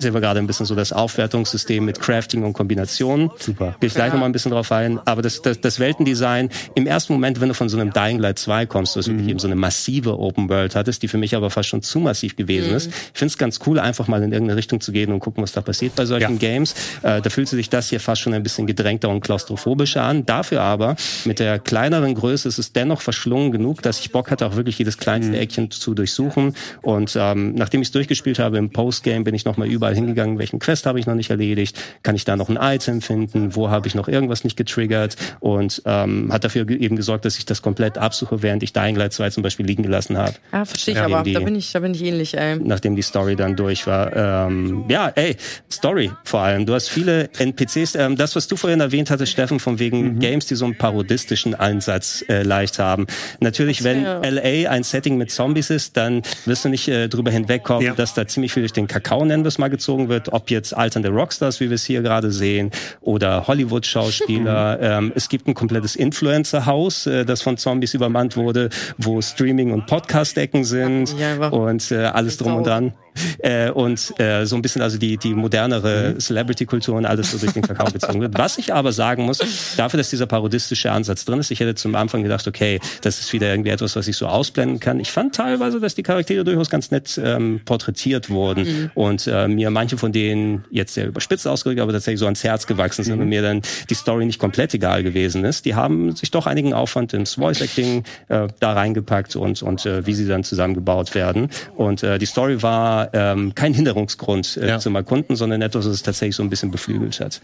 sehen wir gerade ein bisschen so das Aufwertungssystem mit Crafting und Kombinationen. Super. Gehe ich gleich ja. noch mal ein bisschen drauf ein. Aber das, das, das Weltendesign, im ersten Moment, wenn du von so einem Dying Light 2 kommst, dass du mhm. eben so eine massive Open World hattest, die für mich aber fast schon zu massiv gewesen mhm. ist. Ich finde es ganz cool, einfach mal in irgendeine Richtung zu gehen und gucken, was da passiert bei solchen ja. Games. Äh, da fühlt sich das hier fast schon ein bisschen gedrängter und klaustrophobischer an. Dafür aber, mit der kleineren Größe ist es dennoch verschlungen genug, dass ich Bock hatte, auch wirklich jedes kleinste mhm. Eckchen zu durchsuchen. Und ähm, nachdem ich es durchgespielt habe im Postgame, bin ich nochmal überall hingegangen, welchen Quest habe ich noch nicht erledigt, kann ich da noch ein Item finden, wo habe ich noch irgendwas nicht getriggert und ähm, hat dafür eben gesorgt, dass ich das komplett absuche, während ich Dying Light 2 zum Beispiel liegen gelassen habe. Ja, verstehe ich aber, die, da bin ich, da bin ich ähnlich, ey. Nachdem die Story dann durch war. Ähm, ja, ey, Story vor allem. Du hast viele NPCs, ähm, das, was du vorhin erwähnt hattest, Steffen, von wegen mhm. Games, die so einen parodistischen Ansatz äh, leicht haben. Natürlich, wenn. LA ein Setting mit Zombies ist, dann wirst du nicht äh, drüber hinwegkommen, ja. dass da ziemlich viel durch den Kakao, nennen wir es mal, gezogen wird, ob jetzt alternde Rockstars, wie wir es hier gerade sehen, oder Hollywood-Schauspieler. ähm, es gibt ein komplettes Influencer-Haus, äh, das von Zombies übermannt wurde, wo Streaming- und Podcast-Ecken sind ja, und äh, alles drum und dran. Äh, und äh, so ein bisschen also die, die modernere mhm. Celebrity-Kultur und alles so durch den Kakao gezogen wird. Was ich aber sagen muss, dafür, dass dieser parodistische Ansatz drin ist, ich hätte zum Anfang gedacht, okay, das ist wieder irgendwie etwas, was ich so ausblenden kann. Ich fand teilweise, dass die Charaktere durchaus ganz nett ähm, porträtiert wurden mhm. und äh, mir manche von denen jetzt sehr überspitzt ausgedrückt, aber tatsächlich so ans Herz gewachsen sind mhm. und mir dann die Story nicht komplett egal gewesen ist. Die haben sich doch einigen Aufwand ins Voice Acting äh, da reingepackt und und äh, wie sie dann zusammengebaut werden. Und äh, die Story war ähm, kein Hinderungsgrund äh, ja. zum Erkunden, sondern etwas, was es tatsächlich so ein bisschen beflügelt hat.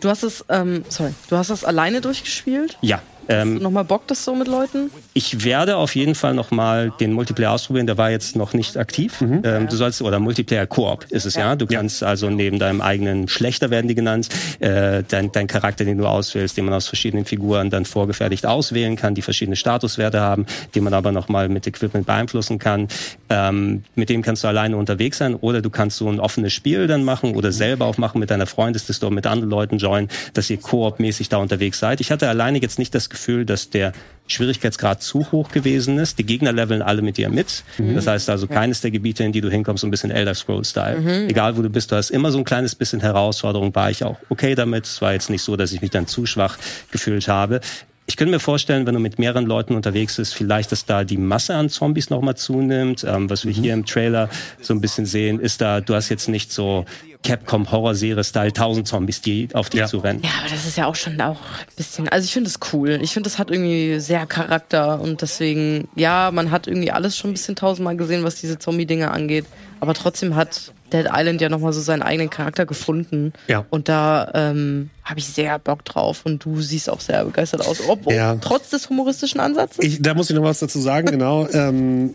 Du hast es, ähm, sorry, du hast das alleine durchgespielt? Ja. Ähm, nochmal Bock das so mit Leuten? Ich werde auf jeden Fall nochmal den Multiplayer ausprobieren. Der war jetzt noch nicht aktiv. Mhm. Ähm, du sollst, oder Multiplayer Koop ist es ja. ja. Du kannst also neben deinem eigenen Schlechter werden die genannt, äh, dein, dein Charakter, den du auswählst, den man aus verschiedenen Figuren dann vorgefertigt auswählen kann, die verschiedene Statuswerte haben, die man aber nochmal mit Equipment beeinflussen kann. Ähm, mit dem kannst du alleine unterwegs sein oder du kannst so ein offenes Spiel dann machen oder selber auch machen mit deiner Freundesliste oder mit anderen Leuten joinen, dass ihr koop-mäßig da unterwegs seid. Ich hatte alleine jetzt nicht das Gefühl, dass der Schwierigkeitsgrad zu hoch gewesen ist. Die Gegner leveln alle mit dir mit. Mhm. Das heißt also, keines der Gebiete, in die du hinkommst, so ein bisschen Elder Scroll-Style. Mhm. Egal wo du bist, du hast immer so ein kleines bisschen Herausforderung, war ich auch okay damit. Es war jetzt nicht so, dass ich mich dann zu schwach gefühlt habe. Ich könnte mir vorstellen, wenn du mit mehreren Leuten unterwegs bist, vielleicht, dass da die Masse an Zombies nochmal zunimmt. Ähm, was wir mhm. hier im Trailer so ein bisschen sehen, ist da, du hast jetzt nicht so Capcom Horror-Serie-Style, tausend Zombies, die auf dich ja. zurennen. Ja, aber das ist ja auch schon auch ein bisschen, also ich finde es cool. Ich finde, das hat irgendwie sehr Charakter und deswegen, ja, man hat irgendwie alles schon ein bisschen tausendmal gesehen, was diese Zombie-Dinge angeht. Aber trotzdem hat Dead Island ja nochmal so seinen eigenen Charakter gefunden. Ja. Und da ähm, habe ich sehr Bock drauf und du siehst auch sehr begeistert aus. Ob, ja. Trotz des humoristischen Ansatzes? Ich, da muss ich noch was dazu sagen, genau. ähm,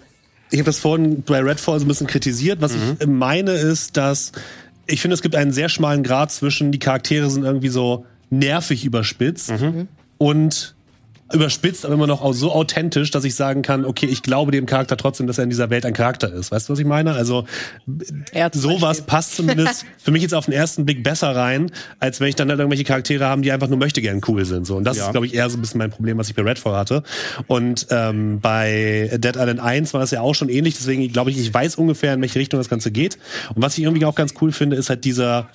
ich habe das vorhin bei Redfall so ein bisschen kritisiert. Was mhm. ich meine ist, dass ich finde, es gibt einen sehr schmalen Grad zwischen, die Charaktere sind irgendwie so nervig überspitzt mhm. und überspitzt, aber immer noch so authentisch, dass ich sagen kann, okay, ich glaube dem Charakter trotzdem, dass er in dieser Welt ein Charakter ist. Weißt du, was ich meine? Also sowas passt zumindest für mich jetzt auf den ersten Blick besser rein, als wenn ich dann halt irgendwelche Charaktere haben, die einfach nur möchte gern cool sind. So und das ja. ist, glaube ich, eher so ein bisschen mein Problem, was ich bei Redfall hatte. Und ähm, bei Dead Island 1 war das ja auch schon ähnlich. Deswegen glaube ich, ich weiß ungefähr, in welche Richtung das Ganze geht. Und was ich irgendwie auch ganz cool finde, ist halt dieser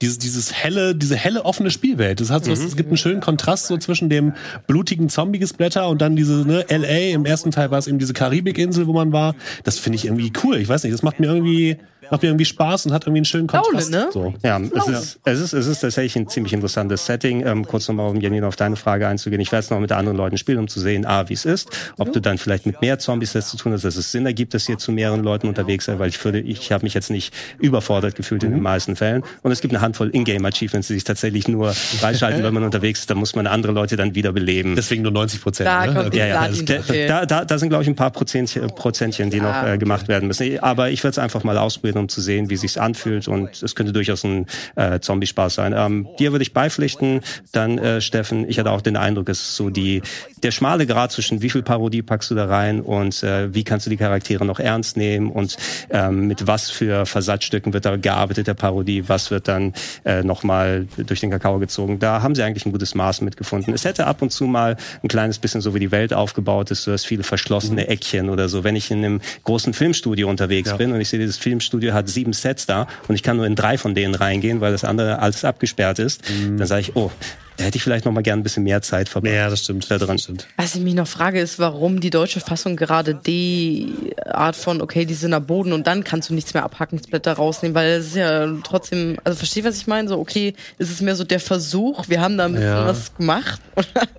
dieses, dieses helle, diese helle offene Spielwelt. Das heißt, mhm. es gibt einen schönen Kontrast so zwischen dem blutigen Zombie-Gesplatter und dann diese, ne, LA. Im ersten Teil war es eben diese Karibikinsel, wo man war. Das finde ich irgendwie cool. Ich weiß nicht, das macht mir irgendwie, macht mir irgendwie Spaß und hat irgendwie einen schönen Kontrast. Laune, ne? so. Ja, es ist, es ist, es ist tatsächlich ein ziemlich interessantes Setting. Ähm, kurz nochmal, um Janine auf deine Frage einzugehen. Ich werde es noch mit anderen Leuten spielen, um zu sehen, A, wie es ist, ob mhm. du dann vielleicht mit mehr Zombies das zu tun hast, dass es Sinn ergibt, dass ihr zu mehreren Leuten unterwegs seid, weil ich würde, ich habe mich jetzt nicht überfordert gefühlt mhm. in den meisten Fällen. Und es gibt eine Handvoll Ingame-Achievements, die sich tatsächlich nur freischalten, wenn man unterwegs ist. Da muss man andere Leute dann wieder beleben. Deswegen nur 90 Prozent. Da, ne? ja, ja, also, da, da, da sind, glaube ich, ein paar Prozentchen, Prozentchen die noch äh, gemacht werden müssen. Aber ich werde es einfach mal ausprobieren, um zu sehen, wie sich anfühlt und es könnte durchaus ein äh, Zombie-Spaß sein. Ähm, dir würde ich beipflichten, dann äh, Steffen, ich hatte auch den Eindruck, es ist so die der schmale Grad zwischen wie viel Parodie packst du da rein und äh, wie kannst du die Charaktere noch ernst nehmen und ähm, mit was für Versatzstücken wird da gearbeitet der Parodie, was wird dann äh, nochmal durch den Kakao gezogen. Da haben sie eigentlich ein gutes Maß mitgefunden. Es hätte ab und zu mal ein kleines bisschen so wie die Welt aufgebaut ist, du hast viele verschlossene mhm. Eckchen oder so. Wenn ich in einem großen Filmstudio unterwegs ja. bin und ich sehe, dieses Filmstudio hat sieben Sets da und ich kann nur in drei von denen reingehen, weil das andere alles abgesperrt ist, mhm. dann sage ich, oh, da hätte ich vielleicht noch mal gern ein bisschen mehr Zeit verbracht. Ja, das stimmt. Da dran. Das stimmt. Was ich mich noch frage, ist, warum die deutsche Fassung gerade die Art von, okay, die sind am Boden und dann kannst du nichts mehr Abhackensblätter rausnehmen, weil es ist ja trotzdem, also verstehst was ich meine? So, okay, ist es mehr so der Versuch, wir haben da ja. was gemacht?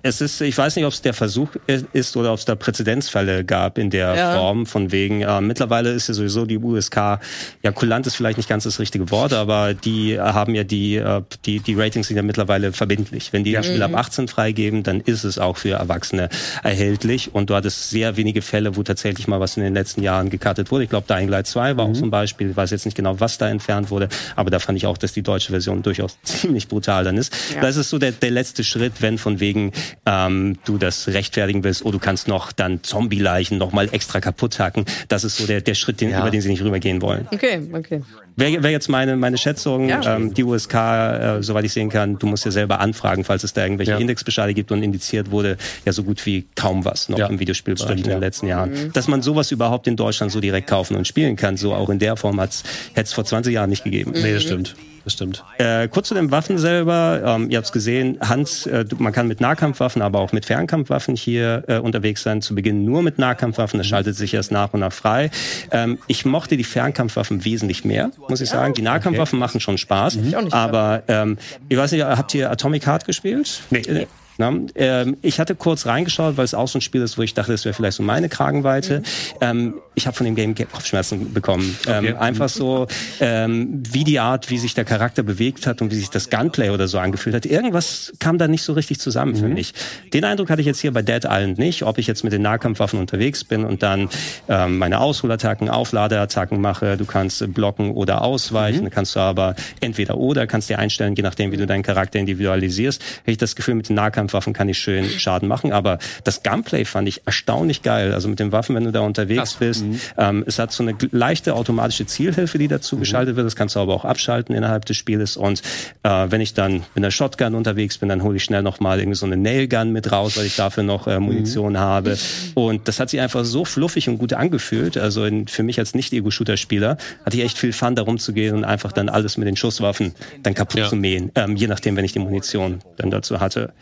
es ist, ich weiß nicht, ob es der Versuch ist oder ob es da Präzedenzfälle gab in der ja. Form, von wegen, äh, mittlerweile ist ja sowieso die USK, ja, kulant ist vielleicht nicht ganz das richtige Wort, aber die haben ja die, äh, die, die Ratings sind ja mittlerweile verbindlich. Wenn die das Spiel ab 18 mhm. freigeben, dann ist es auch für Erwachsene erhältlich. Und du hattest sehr wenige Fälle, wo tatsächlich mal was in den letzten Jahren gekartet wurde. Ich glaube, Dying Light 2 war mhm. auch zum Beispiel. Ich weiß jetzt nicht genau, was da entfernt wurde. Aber da fand ich auch, dass die deutsche Version durchaus ziemlich brutal dann ist. Ja. Das ist so der, der letzte Schritt, wenn von wegen ähm, du das rechtfertigen willst, oh, du kannst noch dann Zombie-Leichen noch mal extra kaputt hacken. Das ist so der, der Schritt, den, ja. über den sie nicht rübergehen wollen. Okay, okay. Wäre wär jetzt meine, meine Schätzung, ja. ähm, die USK, äh, soweit ich sehen kann, du musst ja selber anfragen, falls es da irgendwelche ja. Indexbescheide gibt und indiziert wurde ja so gut wie kaum was noch ja. im Videospielbereich in den letzten Jahren. Mhm. Dass man sowas überhaupt in Deutschland so direkt kaufen und spielen kann, so auch in der Form hätte es vor 20 Jahren nicht gegeben. Mhm. Nee, das stimmt das stimmt. Äh, kurz zu den Waffen selber. Ähm, ihr habt es gesehen, Hans, äh, man kann mit Nahkampfwaffen, aber auch mit Fernkampfwaffen hier äh, unterwegs sein. Zu Beginn nur mit Nahkampfwaffen, das schaltet sich erst nach und nach frei. Ähm, ich mochte die Fernkampfwaffen wesentlich mehr, muss ich sagen. Die Nahkampfwaffen okay. machen schon Spaß, mhm. aber ähm, ich weiß nicht, habt ihr Atomic Heart gespielt? Nee. nee. Na, ähm, ich hatte kurz reingeschaut, weil es auch so ein Spiel ist, wo ich dachte, das wäre vielleicht so meine Kragenweite. Mhm. Ähm, ich habe von dem Game Kopfschmerzen bekommen. Okay. Ähm, einfach so, ähm, wie die Art, wie sich der Charakter bewegt hat und wie sich das Gunplay oder so angefühlt hat. Irgendwas kam da nicht so richtig zusammen mhm. für mich. Den Eindruck hatte ich jetzt hier bei Dead Island nicht, ob ich jetzt mit den Nahkampfwaffen unterwegs bin und dann ähm, meine Ausholattacken, Aufladeattacken mache. Du kannst blocken oder ausweichen, mhm. kannst du aber entweder oder kannst dir einstellen, je nachdem, wie du deinen Charakter individualisierst. Hätte ich das Gefühl, mit den Nahkampfwaffen kann ich schön Schaden machen, aber das Gunplay fand ich erstaunlich geil. Also mit den Waffen, wenn du da unterwegs Krass. bist, mhm. ähm, es hat so eine leichte automatische Zielhilfe, die dazu mhm. geschaltet wird. Das kannst du aber auch abschalten innerhalb des Spieles. Und äh, wenn ich dann mit einer Shotgun unterwegs bin, dann hole ich schnell nochmal irgendwie so eine Nailgun mit raus, weil ich dafür noch äh, Munition mhm. habe. Und das hat sich einfach so fluffig und gut angefühlt. Also in, für mich als Nicht-Ego-Shooter-Spieler hatte ich echt viel Fun, darum zu gehen und einfach dann alles mit den Schusswaffen dann kaputt ja. zu mähen. Ähm, je nachdem, wenn ich die Munition dann dazu hatte.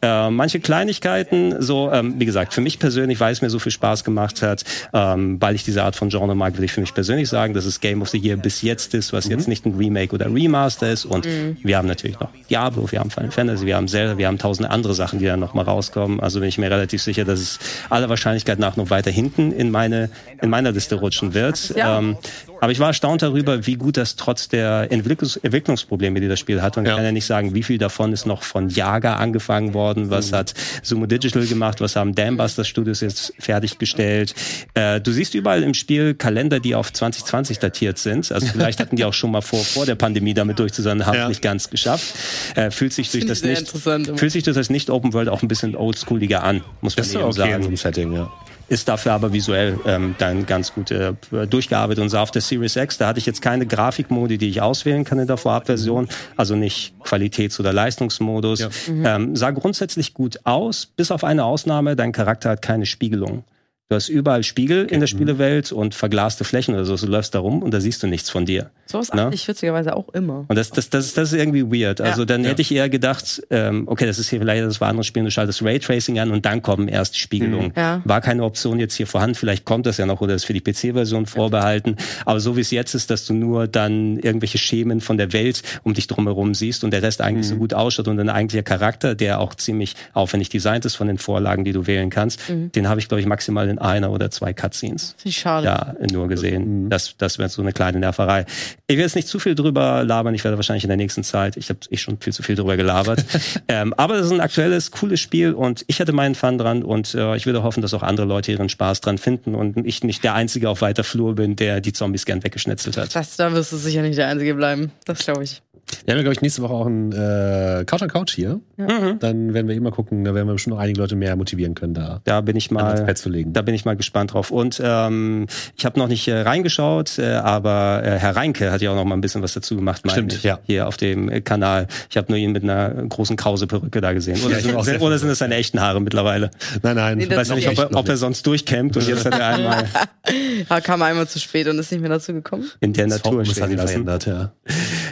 Äh, manche Kleinigkeiten, so, ähm, wie gesagt, für mich persönlich, weil es mir so viel Spaß gemacht hat, ähm, weil ich diese Art von Genre mag, würde ich für mich persönlich sagen, dass es Game of the Year bis jetzt ist, was mhm. jetzt nicht ein Remake oder Remaster ist. Und mhm. wir haben natürlich noch Diablo, wir haben Final Fantasy, wir haben Zelda, wir haben tausende andere Sachen, die dann nochmal rauskommen. Also bin ich mir relativ sicher, dass es aller Wahrscheinlichkeit nach noch weiter hinten in meine in meiner Liste rutschen wird. Ja. Ähm, aber ich war erstaunt darüber, wie gut das trotz der Entwicklungs Entwicklungsprobleme, die das Spiel hat, und ja. ich kann ja nicht sagen, wie viel davon ist noch von Jager angefangen worden, was mhm. hat Sumo Digital gemacht, was haben Dambusters Studios jetzt fertiggestellt. Äh, du siehst überall im Spiel Kalender, die auf 2020 datiert sind. Also vielleicht hatten die auch schon mal vor, vor der Pandemie damit durch zu sein, haben ja. nicht ganz geschafft. Äh, fühlt sich durch das nicht, fühlt sich durch das nicht Open World auch ein bisschen oldschooliger an, muss man eben okay sagen. In Setting, ja ist dafür aber visuell ähm, dann ganz gut äh, durchgearbeitet. Und so auf der Series X, da hatte ich jetzt keine Grafikmodi, die ich auswählen kann in der Vorabversion, also nicht Qualitäts- oder Leistungsmodus. Ja. Mhm. Ähm, sah grundsätzlich gut aus, bis auf eine Ausnahme, dein Charakter hat keine Spiegelung. Du hast überall Spiegel in der mhm. Spielewelt und verglaste Flächen oder so. Du läufst da rum und da siehst du nichts von dir. So was ne? ich witzigerweise auch immer. Und das, das, das, das ist irgendwie weird. Ja. Also dann ja. hätte ich eher gedacht, ähm, okay, das ist hier vielleicht das war andere Spiel, du schaltest Raytracing an und dann kommen erst die Spiegelungen. Mhm. Ja. War keine Option jetzt hier vorhanden. Vielleicht kommt das ja noch oder ist für die PC-Version vorbehalten. Aber so wie es jetzt ist, dass du nur dann irgendwelche Schemen von der Welt um dich drumherum siehst und der Rest eigentlich mhm. so gut ausschaut und ein eigentlicher Charakter, der auch ziemlich aufwendig designt ist von den Vorlagen, die du wählen kannst, mhm. den habe ich, glaube ich, maximal in einer oder zwei Cutscenes. Wie schade. Ja, nur gesehen. Mhm. Das, das wäre so eine kleine Nerverei. Ich will jetzt nicht zu viel drüber labern. Ich werde wahrscheinlich in der nächsten Zeit, ich habe eh schon viel zu viel drüber gelabert. ähm, aber das ist ein aktuelles, cooles Spiel und ich hatte meinen Fun dran und äh, ich würde hoffen, dass auch andere Leute ihren Spaß dran finden und ich nicht der Einzige auf weiter Flur bin, der die Zombies gern weggeschnetzelt hat. Das, da wirst du sicher nicht der Einzige bleiben. Das glaube ich. Wir haben ja, glaube ich, nächste Woche auch ein äh, Couch an Couch hier. Ja. Mhm. Dann werden wir immer gucken, da werden wir bestimmt noch einige Leute mehr motivieren können, da, da bin ich mal, zu legen. Da bin ich mal gespannt drauf. Und ähm, ich habe noch nicht äh, reingeschaut, äh, aber äh, Herr Reinke hat ja auch noch mal ein bisschen was dazu gemacht, Stimmt, ich, ja. hier auf dem äh, Kanal. Ich habe nur ihn mit einer großen Krause-Perücke da gesehen. Oder, ja, sind, oder sind es seine echten Haare mittlerweile? Nein, nein. Nee, ich weiß nicht, ob er, ob er sonst durchkämmt und jetzt hat er einmal... er kam einmal zu spät und ist nicht mehr dazu gekommen. In der das Natur stehen lassen. Verändert, ja.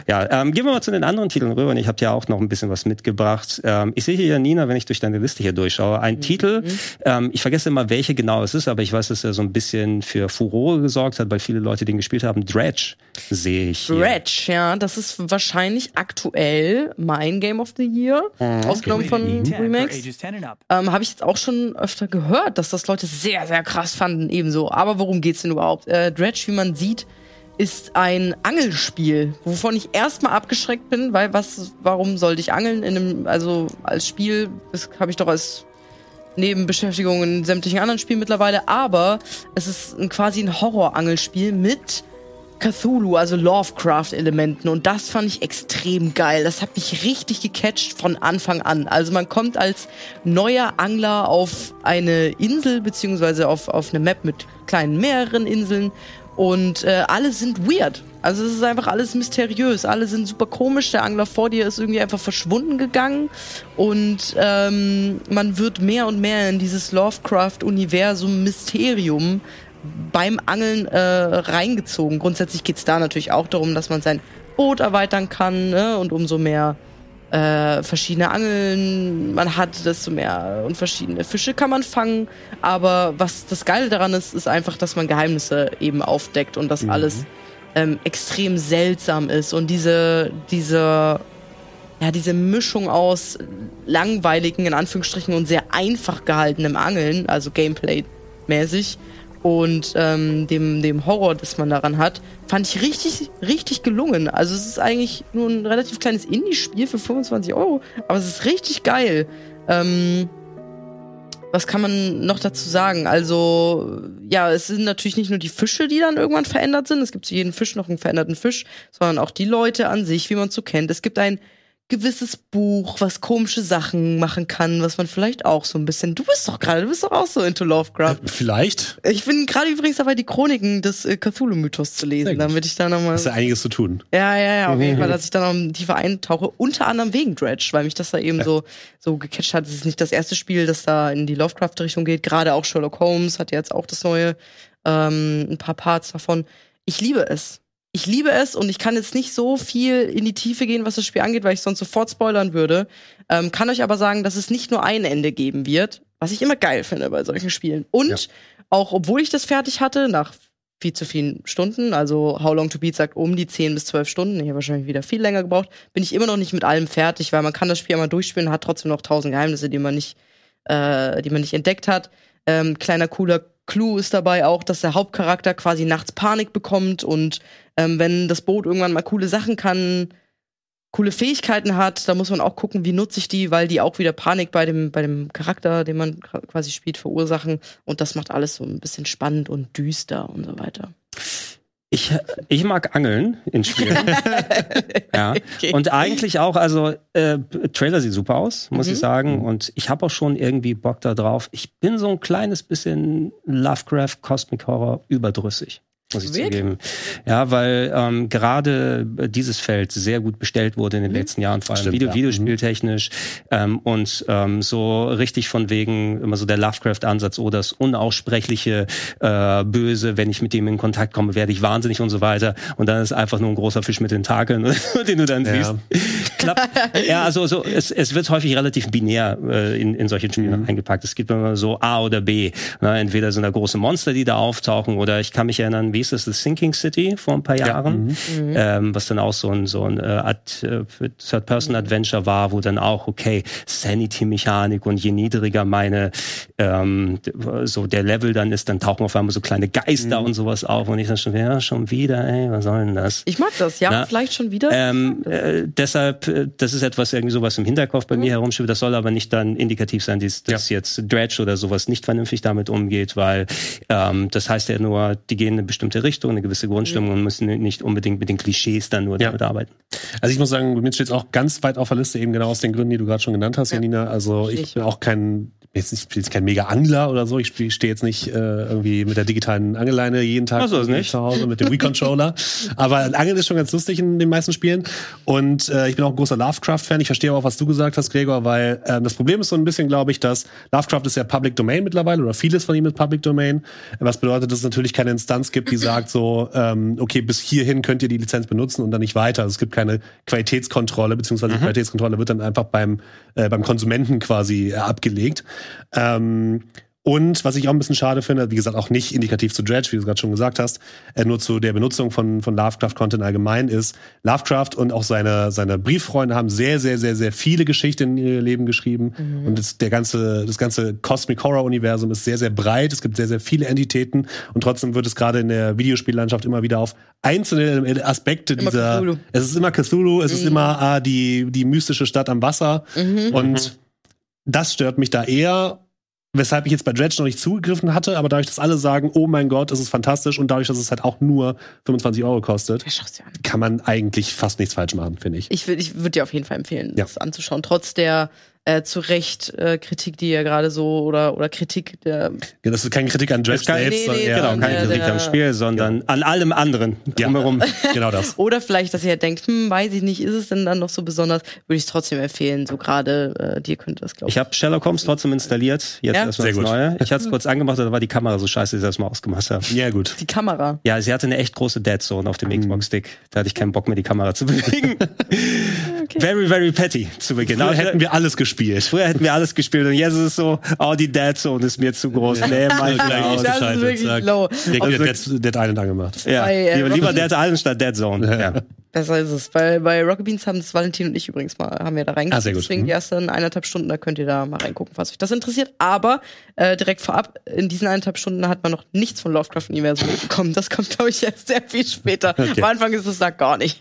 Ja, ähm, gehen wir mal zu den anderen Titeln rüber. Und ich habe ja auch noch ein bisschen was mitgebracht. Ähm, ich sehe hier, Nina, wenn ich durch deine Liste hier durchschaue, ein mhm. Titel. Ähm, ich vergesse immer, welche genau es ist, aber ich weiß, dass er so ein bisschen für Furore gesorgt hat, weil viele Leute den gespielt haben. Dredge sehe ich hier. Dredge, ja, das ist wahrscheinlich aktuell mein Game of the Year, mhm. ausgenommen von Remakes. Ähm, habe ich jetzt auch schon öfter gehört, dass das Leute sehr, sehr krass fanden, ebenso. Aber worum geht's denn überhaupt? Äh, Dredge, wie man sieht, ist ein Angelspiel, wovon ich erstmal abgeschreckt bin, weil was, warum sollte ich angeln in einem, also als Spiel, das habe ich doch als Nebenbeschäftigung in sämtlichen anderen Spielen mittlerweile, aber es ist ein, quasi ein Horror-Angelspiel mit Cthulhu, also Lovecraft-Elementen. Und das fand ich extrem geil. Das hat mich richtig gecatcht von Anfang an. Also man kommt als neuer Angler auf eine Insel, beziehungsweise auf, auf eine Map mit kleinen mehreren Inseln und äh, alle sind weird. Also es ist einfach alles mysteriös. Alle sind super komisch. Der Angler vor dir ist irgendwie einfach verschwunden gegangen. Und ähm, man wird mehr und mehr in dieses Lovecraft-Universum Mysterium beim Angeln äh, reingezogen. Grundsätzlich geht's da natürlich auch darum, dass man sein Boot erweitern kann ne? und umso mehr äh, verschiedene Angeln man hat, desto mehr und verschiedene Fische kann man fangen. Aber was das Geile daran ist, ist einfach, dass man Geheimnisse eben aufdeckt und das mhm. alles ähm, extrem seltsam ist. Und diese, diese, ja, diese Mischung aus langweiligen, in Anführungsstrichen, und sehr einfach gehaltenem Angeln, also Gameplay-mäßig, und ähm, dem, dem Horror, das man daran hat, fand ich richtig, richtig gelungen. Also es ist eigentlich nur ein relativ kleines Indie-Spiel für 25 Euro, aber es ist richtig geil. Ähm, was kann man noch dazu sagen? Also, ja, es sind natürlich nicht nur die Fische, die dann irgendwann verändert sind. Es gibt zu jedem Fisch noch einen veränderten Fisch, sondern auch die Leute an sich, wie man es so kennt. Es gibt ein gewisses Buch, was komische Sachen machen kann, was man vielleicht auch so ein bisschen. Du bist doch gerade, du bist doch auch so into Lovecraft. Äh, vielleicht. Ich bin gerade übrigens dabei, die Chroniken des äh, Cthulhu-Mythos zu lesen, damit ich da nochmal. Ist ja einiges zu tun. Ja, ja, ja, auf jeden Fall, dass ich da noch tiefer eintauche. Unter anderem wegen Dredge, weil mich das da eben ja. so, so gecatcht hat. Es ist nicht das erste Spiel, das da in die Lovecraft-Richtung geht. Gerade auch Sherlock Holmes hat jetzt auch das neue, ähm, ein paar Parts davon. Ich liebe es ich liebe es und ich kann jetzt nicht so viel in die Tiefe gehen, was das Spiel angeht, weil ich sonst sofort spoilern würde. Ähm, kann euch aber sagen, dass es nicht nur ein Ende geben wird, was ich immer geil finde bei solchen Spielen. Und ja. auch obwohl ich das fertig hatte, nach viel zu vielen Stunden, also How Long to Beat sagt um die 10 bis 12 Stunden, ich habe wahrscheinlich wieder viel länger gebraucht, bin ich immer noch nicht mit allem fertig, weil man kann das Spiel einmal durchspielen, hat trotzdem noch tausend Geheimnisse, die man nicht, äh, die man nicht entdeckt hat. Ähm, kleiner cooler Clou ist dabei auch, dass der Hauptcharakter quasi nachts Panik bekommt und ähm, wenn das Boot irgendwann mal coole Sachen kann, coole Fähigkeiten hat, da muss man auch gucken, wie nutze ich die, weil die auch wieder Panik bei dem, bei dem Charakter, den man quasi spielt, verursachen. Und das macht alles so ein bisschen spannend und düster und so weiter. Ich, ich mag Angeln in Spielen. ja. Okay. Und eigentlich auch, also äh, Trailer sieht super aus, muss mhm. ich sagen. Und ich habe auch schon irgendwie Bock da drauf. Ich bin so ein kleines bisschen Lovecraft Cosmic Horror überdrüssig muss ich Wirklich? zugeben. Ja, weil ähm, gerade dieses Feld sehr gut bestellt wurde in den mhm. letzten Jahren, vor allem Stimmt, Video, ja. Videospieltechnisch ähm, und ähm, so richtig von wegen immer so der Lovecraft-Ansatz, oh, das unaussprechliche äh, Böse, wenn ich mit dem in Kontakt komme, werde ich wahnsinnig und so weiter. Und dann ist einfach nur ein großer Fisch mit Tentakeln, den du dann ja. siehst. Klappt. ja, also so, es, es wird häufig relativ binär äh, in, in solchen Spielen mhm. eingepackt. Es gibt immer so A oder B. Na, entweder sind da große Monster, die da auftauchen, oder ich kann mich erinnern, wie hieß das, The Sinking City vor ein paar Jahren, ja. mhm. ähm, was dann auch so ein, so ein äh, äh, Third-Person-Adventure war, wo dann auch, okay, Sanity-Mechanik und je niedriger meine, ähm, so der Level dann ist, dann tauchen auf einmal so kleine Geister mhm. und sowas auf und ich dann schon, ja, schon wieder, ey, was soll denn das? Ich mag das, ja, Na, vielleicht schon wieder. Ähm, äh, deshalb, äh, das ist etwas irgendwie sowas im Hinterkopf bei mhm. mir herumschwirrt, das soll aber nicht dann indikativ sein, dass, dass ja. jetzt Dredge oder sowas nicht vernünftig damit umgeht, weil ähm, das heißt ja nur, die gehen in eine bestimmte Richtung, eine gewisse Grundstimmung mhm. und müssen nicht unbedingt mit den Klischees dann nur ja. damit arbeiten. Also ich muss sagen, mir steht es auch ganz weit auf der Liste, eben genau aus den Gründen, die du gerade schon genannt hast, ja. Janina. Also ich bin auch kein jetzt nicht, jetzt kein mega Angler oder so. Ich stehe jetzt nicht äh, irgendwie mit der digitalen Angeleine jeden Tag so, zu Hause mit dem Wii-Controller. aber Angeln ist schon ganz lustig in den meisten Spielen. Und äh, ich bin auch ein großer Lovecraft-Fan. Ich verstehe auch, was du gesagt hast, Gregor, weil äh, das Problem ist so ein bisschen, glaube ich, dass Lovecraft ist ja Public Domain mittlerweile oder vieles von ihm ist Public Domain. Was bedeutet, dass es natürlich keine Instanz gibt, die sagt so, ähm, okay, bis hierhin könnt ihr die Lizenz benutzen und dann nicht weiter. Also es gibt keine Qualitätskontrolle, beziehungsweise mhm. die Qualitätskontrolle wird dann einfach beim, äh, beim Konsumenten quasi äh, abgelegt. Ähm, und was ich auch ein bisschen schade finde, wie gesagt, auch nicht indikativ zu Dredge, wie du gerade schon gesagt hast, äh, nur zu der Benutzung von, von Lovecraft-Content allgemein ist, Lovecraft und auch seine, seine Brieffreunde haben sehr, sehr, sehr, sehr viele Geschichten in ihr Leben geschrieben. Mhm. Und das, der ganze, das ganze Cosmic Horror-Universum ist sehr, sehr breit. Es gibt sehr, sehr viele Entitäten. Und trotzdem wird es gerade in der Videospiellandschaft immer wieder auf einzelne Aspekte immer dieser. Cthulhu. Es ist immer Cthulhu, es mhm. ist immer ah, die, die mystische Stadt am Wasser. Mhm. Und das stört mich da eher weshalb ich jetzt bei Dredge noch nicht zugegriffen hatte, aber dadurch, dass alle sagen, oh mein Gott, das ist fantastisch und dadurch, dass es halt auch nur 25 Euro kostet, kann man eigentlich fast nichts falsch machen, finde ich. Ich würde ich würd dir auf jeden Fall empfehlen, ja. das anzuschauen, trotz der äh, zu Recht äh, Kritik, die ja gerade so oder oder Kritik der. Ja, das ist keine Kritik an Dredge selbst, nee, nee, genau, keine der, Kritik der, am Spiel, sondern ja. an allem anderen drumherum. Ja. genau das. oder vielleicht, dass ihr denkt, hm, weiß ich nicht, ist es denn dann noch so besonders? Würde ich es trotzdem empfehlen. So gerade äh, dir könnte das glauben. Ich habe Sherlock Holmes trotzdem installiert. Jetzt ja? erstmal das gut. Neue. Ich hatte es kurz angemacht, da war die Kamera so scheiße, dass ich das mal ausgemacht habe. Ja gut. Die Kamera. Ja, sie hatte eine echt große Dead Zone auf dem mhm. Xbox Stick. Da hatte ich keinen Bock mehr, die Kamera zu bewegen. okay. Very, very petty zu Beginn. Früher hätten wir alles gespielt. Früher hätten wir alles gespielt und jetzt ist es so, oh, die Dead Zone ist mir zu groß. Nee, mein Gott. Das ist wirklich low. Der also, Dead, Dead Island angemacht. Ja, Bei, äh, lieber, lieber Dead Island statt Dead Zone. Ja. Besser ist es. Weil bei Rocket Beans haben das Valentin und ich übrigens mal, haben wir da reingeguckt. Ah. Deswegen Mhm. die ersten eineinhalb Stunden, da könnt ihr da mal reingucken, falls euch das interessiert. Aber äh, direkt vorab, in diesen eineinhalb Stunden hat man noch nichts von Lovecraft-Universum mitbekommen. Das kommt, glaube ich, erst sehr viel später. Okay. Am Anfang ist es da gar nicht.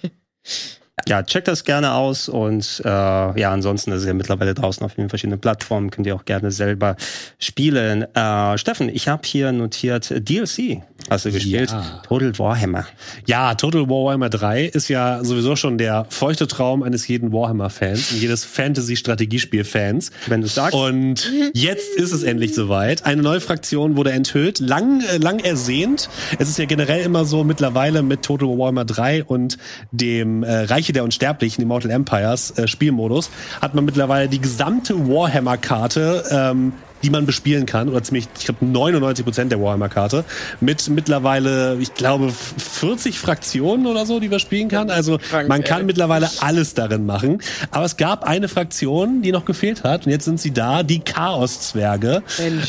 Ja, checkt das gerne aus und äh, ja, ansonsten ist es ja mittlerweile draußen auf vielen verschiedenen Plattformen, könnt ihr auch gerne selber spielen. Äh, Steffen, ich habe hier notiert DLC. Hast du gespielt? Ja. Total Warhammer. Ja, Total Warhammer 3 ist ja sowieso schon der feuchte Traum eines jeden Warhammer-Fans und jedes Fantasy-Strategiespiel-Fans. Wenn du sagst. Und jetzt ist es endlich soweit. Eine neue Fraktion wurde enthüllt, lang, äh, lang ersehnt. Es ist ja generell immer so mittlerweile mit Total Warhammer 3 und dem äh, Reiche der Unsterblichen, Immortal Empires äh, Spielmodus, hat man mittlerweile die gesamte Warhammer-Karte ähm, die man bespielen kann, oder ziemlich, ich glaube 99 Prozent der Warhammer-Karte, mit mittlerweile, ich glaube, 40 Fraktionen oder so, die wir spielen kann. Also man kann ey. mittlerweile alles darin machen. Aber es gab eine Fraktion, die noch gefehlt hat, und jetzt sind sie da, die Chaos-Zwerge.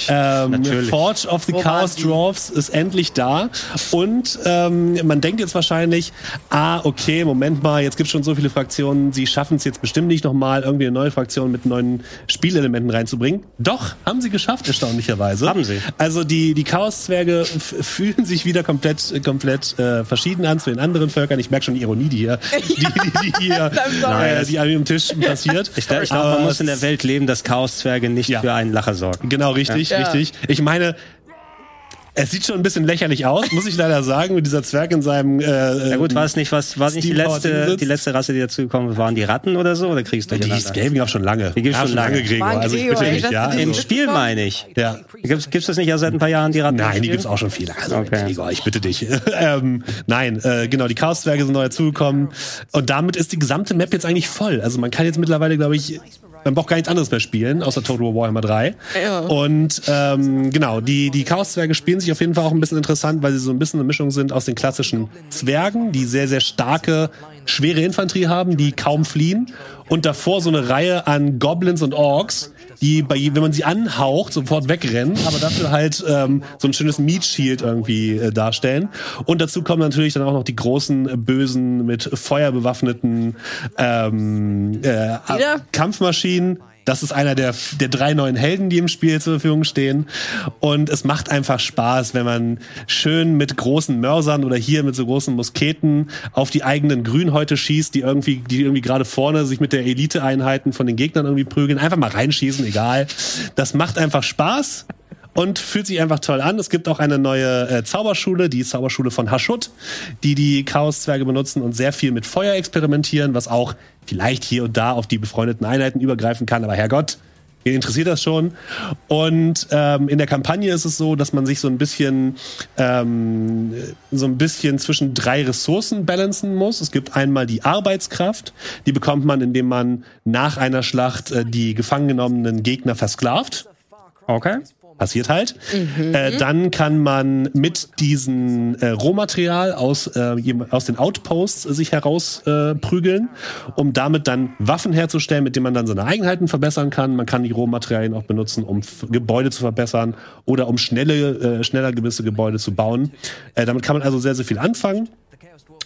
Ähm, Natürlich. Forge of the Wo Chaos? Dwarfs ist endlich da. Und ähm, man denkt jetzt wahrscheinlich, ah, okay, Moment mal, jetzt gibt es schon so viele Fraktionen, sie schaffen es jetzt bestimmt nicht nochmal, irgendwie eine neue Fraktion mit neuen Spielelementen reinzubringen. Doch, haben sie geschafft, erstaunlicherweise. Haben sie. Also die, die Chaos-Zwerge fühlen sich wieder komplett, komplett äh, verschieden an zu den anderen Völkern. Ich merke schon die Ironie, die hier, die, die, die hier äh, die an am Tisch passiert. Ich, glaub- ich glaube, Aber man muss in der Welt leben, dass Chaoszwerge nicht Ja. für einen Lacher sorgen. Genau, richtig, Ja. richtig. Ich meine, es sieht schon ein bisschen lächerlich aus, muss ich leider sagen, mit dieser Zwerg in seinem. Äh, Ja gut, war es nicht was, war es nicht die letzte, die letzte Rasse, die dazugekommen waren die Ratten oder so oder kriegst du die ist Gaming auch schon lange. Die gibt's ja, schon lange. Gregor. Also ich bitte dass ja. du die Im Also, Spiel meine ich. ja. Gibt's, gibt's das nicht ja seit ein paar Jahren die Ratten? Nein, die gibt's auch schon viele. Also, Okay. Gregor, ich bitte dich. ähm, nein, äh, genau, die Chaos-Zwerge sind neu dazugekommen. Und damit ist die gesamte Map jetzt eigentlich voll. Also man kann jetzt mittlerweile, glaube ich, man braucht gar nichts anderes mehr spielen, außer Total War Warhammer 3. Ja. Und ähm, genau, die, die Chaos-Zwerge spielen sich auf jeden Fall auch ein bisschen interessant, weil sie so ein bisschen eine Mischung sind aus den klassischen Zwergen, die sehr, sehr starke, schwere Infanterie haben, die kaum fliehen. Und davor so eine Reihe an Goblins und Orks, die bei, wenn man sie anhaucht, sofort wegrennen, aber dafür halt ähm, so ein schönes Meat Shield irgendwie äh, darstellen. Und dazu kommen natürlich dann auch noch die großen äh, bösen mit Feuer bewaffneten ähm, äh? Kampfmaschinen. Das ist einer der, der drei neuen Helden, die im Spiel zur Verfügung stehen. Und es macht einfach Spaß, wenn man schön mit großen Mörsern oder hier mit so großen Musketen auf die eigenen Grünhäute schießt, die irgendwie, die irgendwie gerade vorne sich mit der Eliteeinheiten von den Gegnern irgendwie prügeln. Einfach mal reinschießen, egal. Das macht einfach Spaß und fühlt sich einfach toll an. Es gibt auch eine neue äh, Zauberschule, die Zauberschule von Hashut, die die Chaoszwerge benutzen und sehr viel mit Feuer experimentieren, was auch vielleicht hier und da auf die befreundeten Einheiten übergreifen kann. Aber Herrgott, Wen interessiert das schon? Und ähm, in der Kampagne ist es so, dass man sich so ein bisschen ähm, so ein bisschen zwischen drei Ressourcen balancen muss. Es gibt einmal die Arbeitskraft, die bekommt man, indem man nach einer Schlacht äh, die gefangen genommenen Gegner versklavt Okay. Passiert halt. Äh, dann kann man mit diesem äh, Rohmaterial aus, äh, aus den Outposts sich herausprügeln, äh, um damit dann Waffen herzustellen, mit denen man dann seine Eigenheiten verbessern kann. Man kann die Rohmaterialien auch benutzen, um Gebäude zu verbessern oder um schnelle, äh, schneller gewisse Gebäude zu bauen. Äh, damit kann man also sehr, sehr viel anfangen.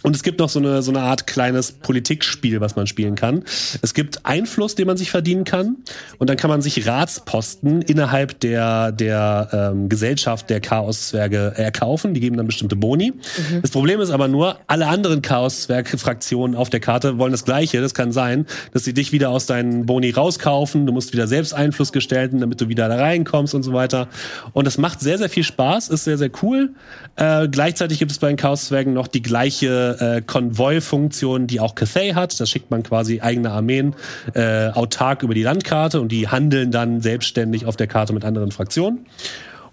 Und es gibt noch so eine, so eine Art kleines Politikspiel, was man spielen kann. Es gibt Einfluss, den man sich verdienen kann. Und dann kann man sich Ratsposten innerhalb der, der ähm, Gesellschaft der Chaoszwerge erkaufen. Die geben dann bestimmte Boni. Das Problem ist aber nur, alle anderen Chaoszwerg-Fraktionen auf der Karte wollen das Gleiche. Das kann sein, dass sie dich wieder aus deinen Boni rauskaufen. Du musst wieder selbst Einfluss gestalten, damit du wieder da reinkommst und so weiter. Und das macht sehr, sehr viel Spaß, ist sehr, sehr cool. Äh, gleichzeitig gibt es bei den Chaoszwergen noch die gleiche äh, Konvoi-Funktion, die auch Cathay hat. Da schickt man quasi eigene Armeen äh, autark über die Landkarte und die handeln dann selbstständig auf der Karte mit anderen Fraktionen.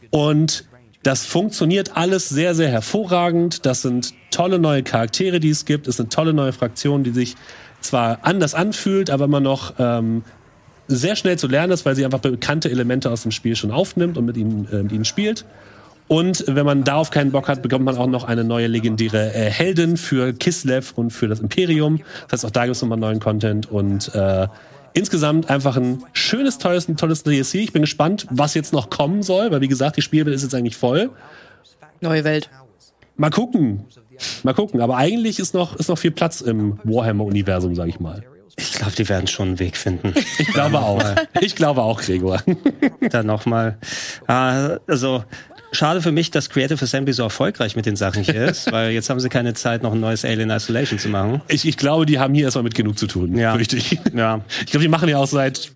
Und das funktioniert alles sehr, sehr hervorragend. Das sind tolle neue Charaktere, die es gibt. Es sind tolle neue Fraktionen, die sich zwar anders anfühlt, aber immer noch ähm, sehr schnell zu lernen ist, weil sie einfach bekannte Elemente aus dem Spiel schon aufnimmt und mit ihnen, äh, mit ihnen spielt. Und wenn man darauf keinen Bock hat, bekommt man auch noch eine neue legendäre äh, Heldin für Kislev und für das Imperium. Das heißt, auch da gibt es nochmal neuen Content und äh, insgesamt einfach ein schönes, tolles, ein tolles DLC. Ich bin gespannt, was jetzt noch kommen soll, weil wie gesagt, die Spielwelt ist jetzt eigentlich voll. Neue Welt. Mal gucken. Mal gucken. Aber eigentlich ist noch, ist noch viel Platz im Warhammer-Universum, sag ich mal. Ich glaube, die werden schon einen Weg finden. Ich glaube auch. Ich glaube auch, Gregor. Dann nochmal. Äh, also, schade für mich, dass Creative Assembly so erfolgreich mit den Sachen hier ist, weil jetzt haben sie keine Zeit, noch ein neues Alien Isolation zu machen. Ich, ich glaube, die haben hier erstmal mit genug zu tun. Ja. Fürchte ich. Ja. Ich glaube, die machen ja auch seit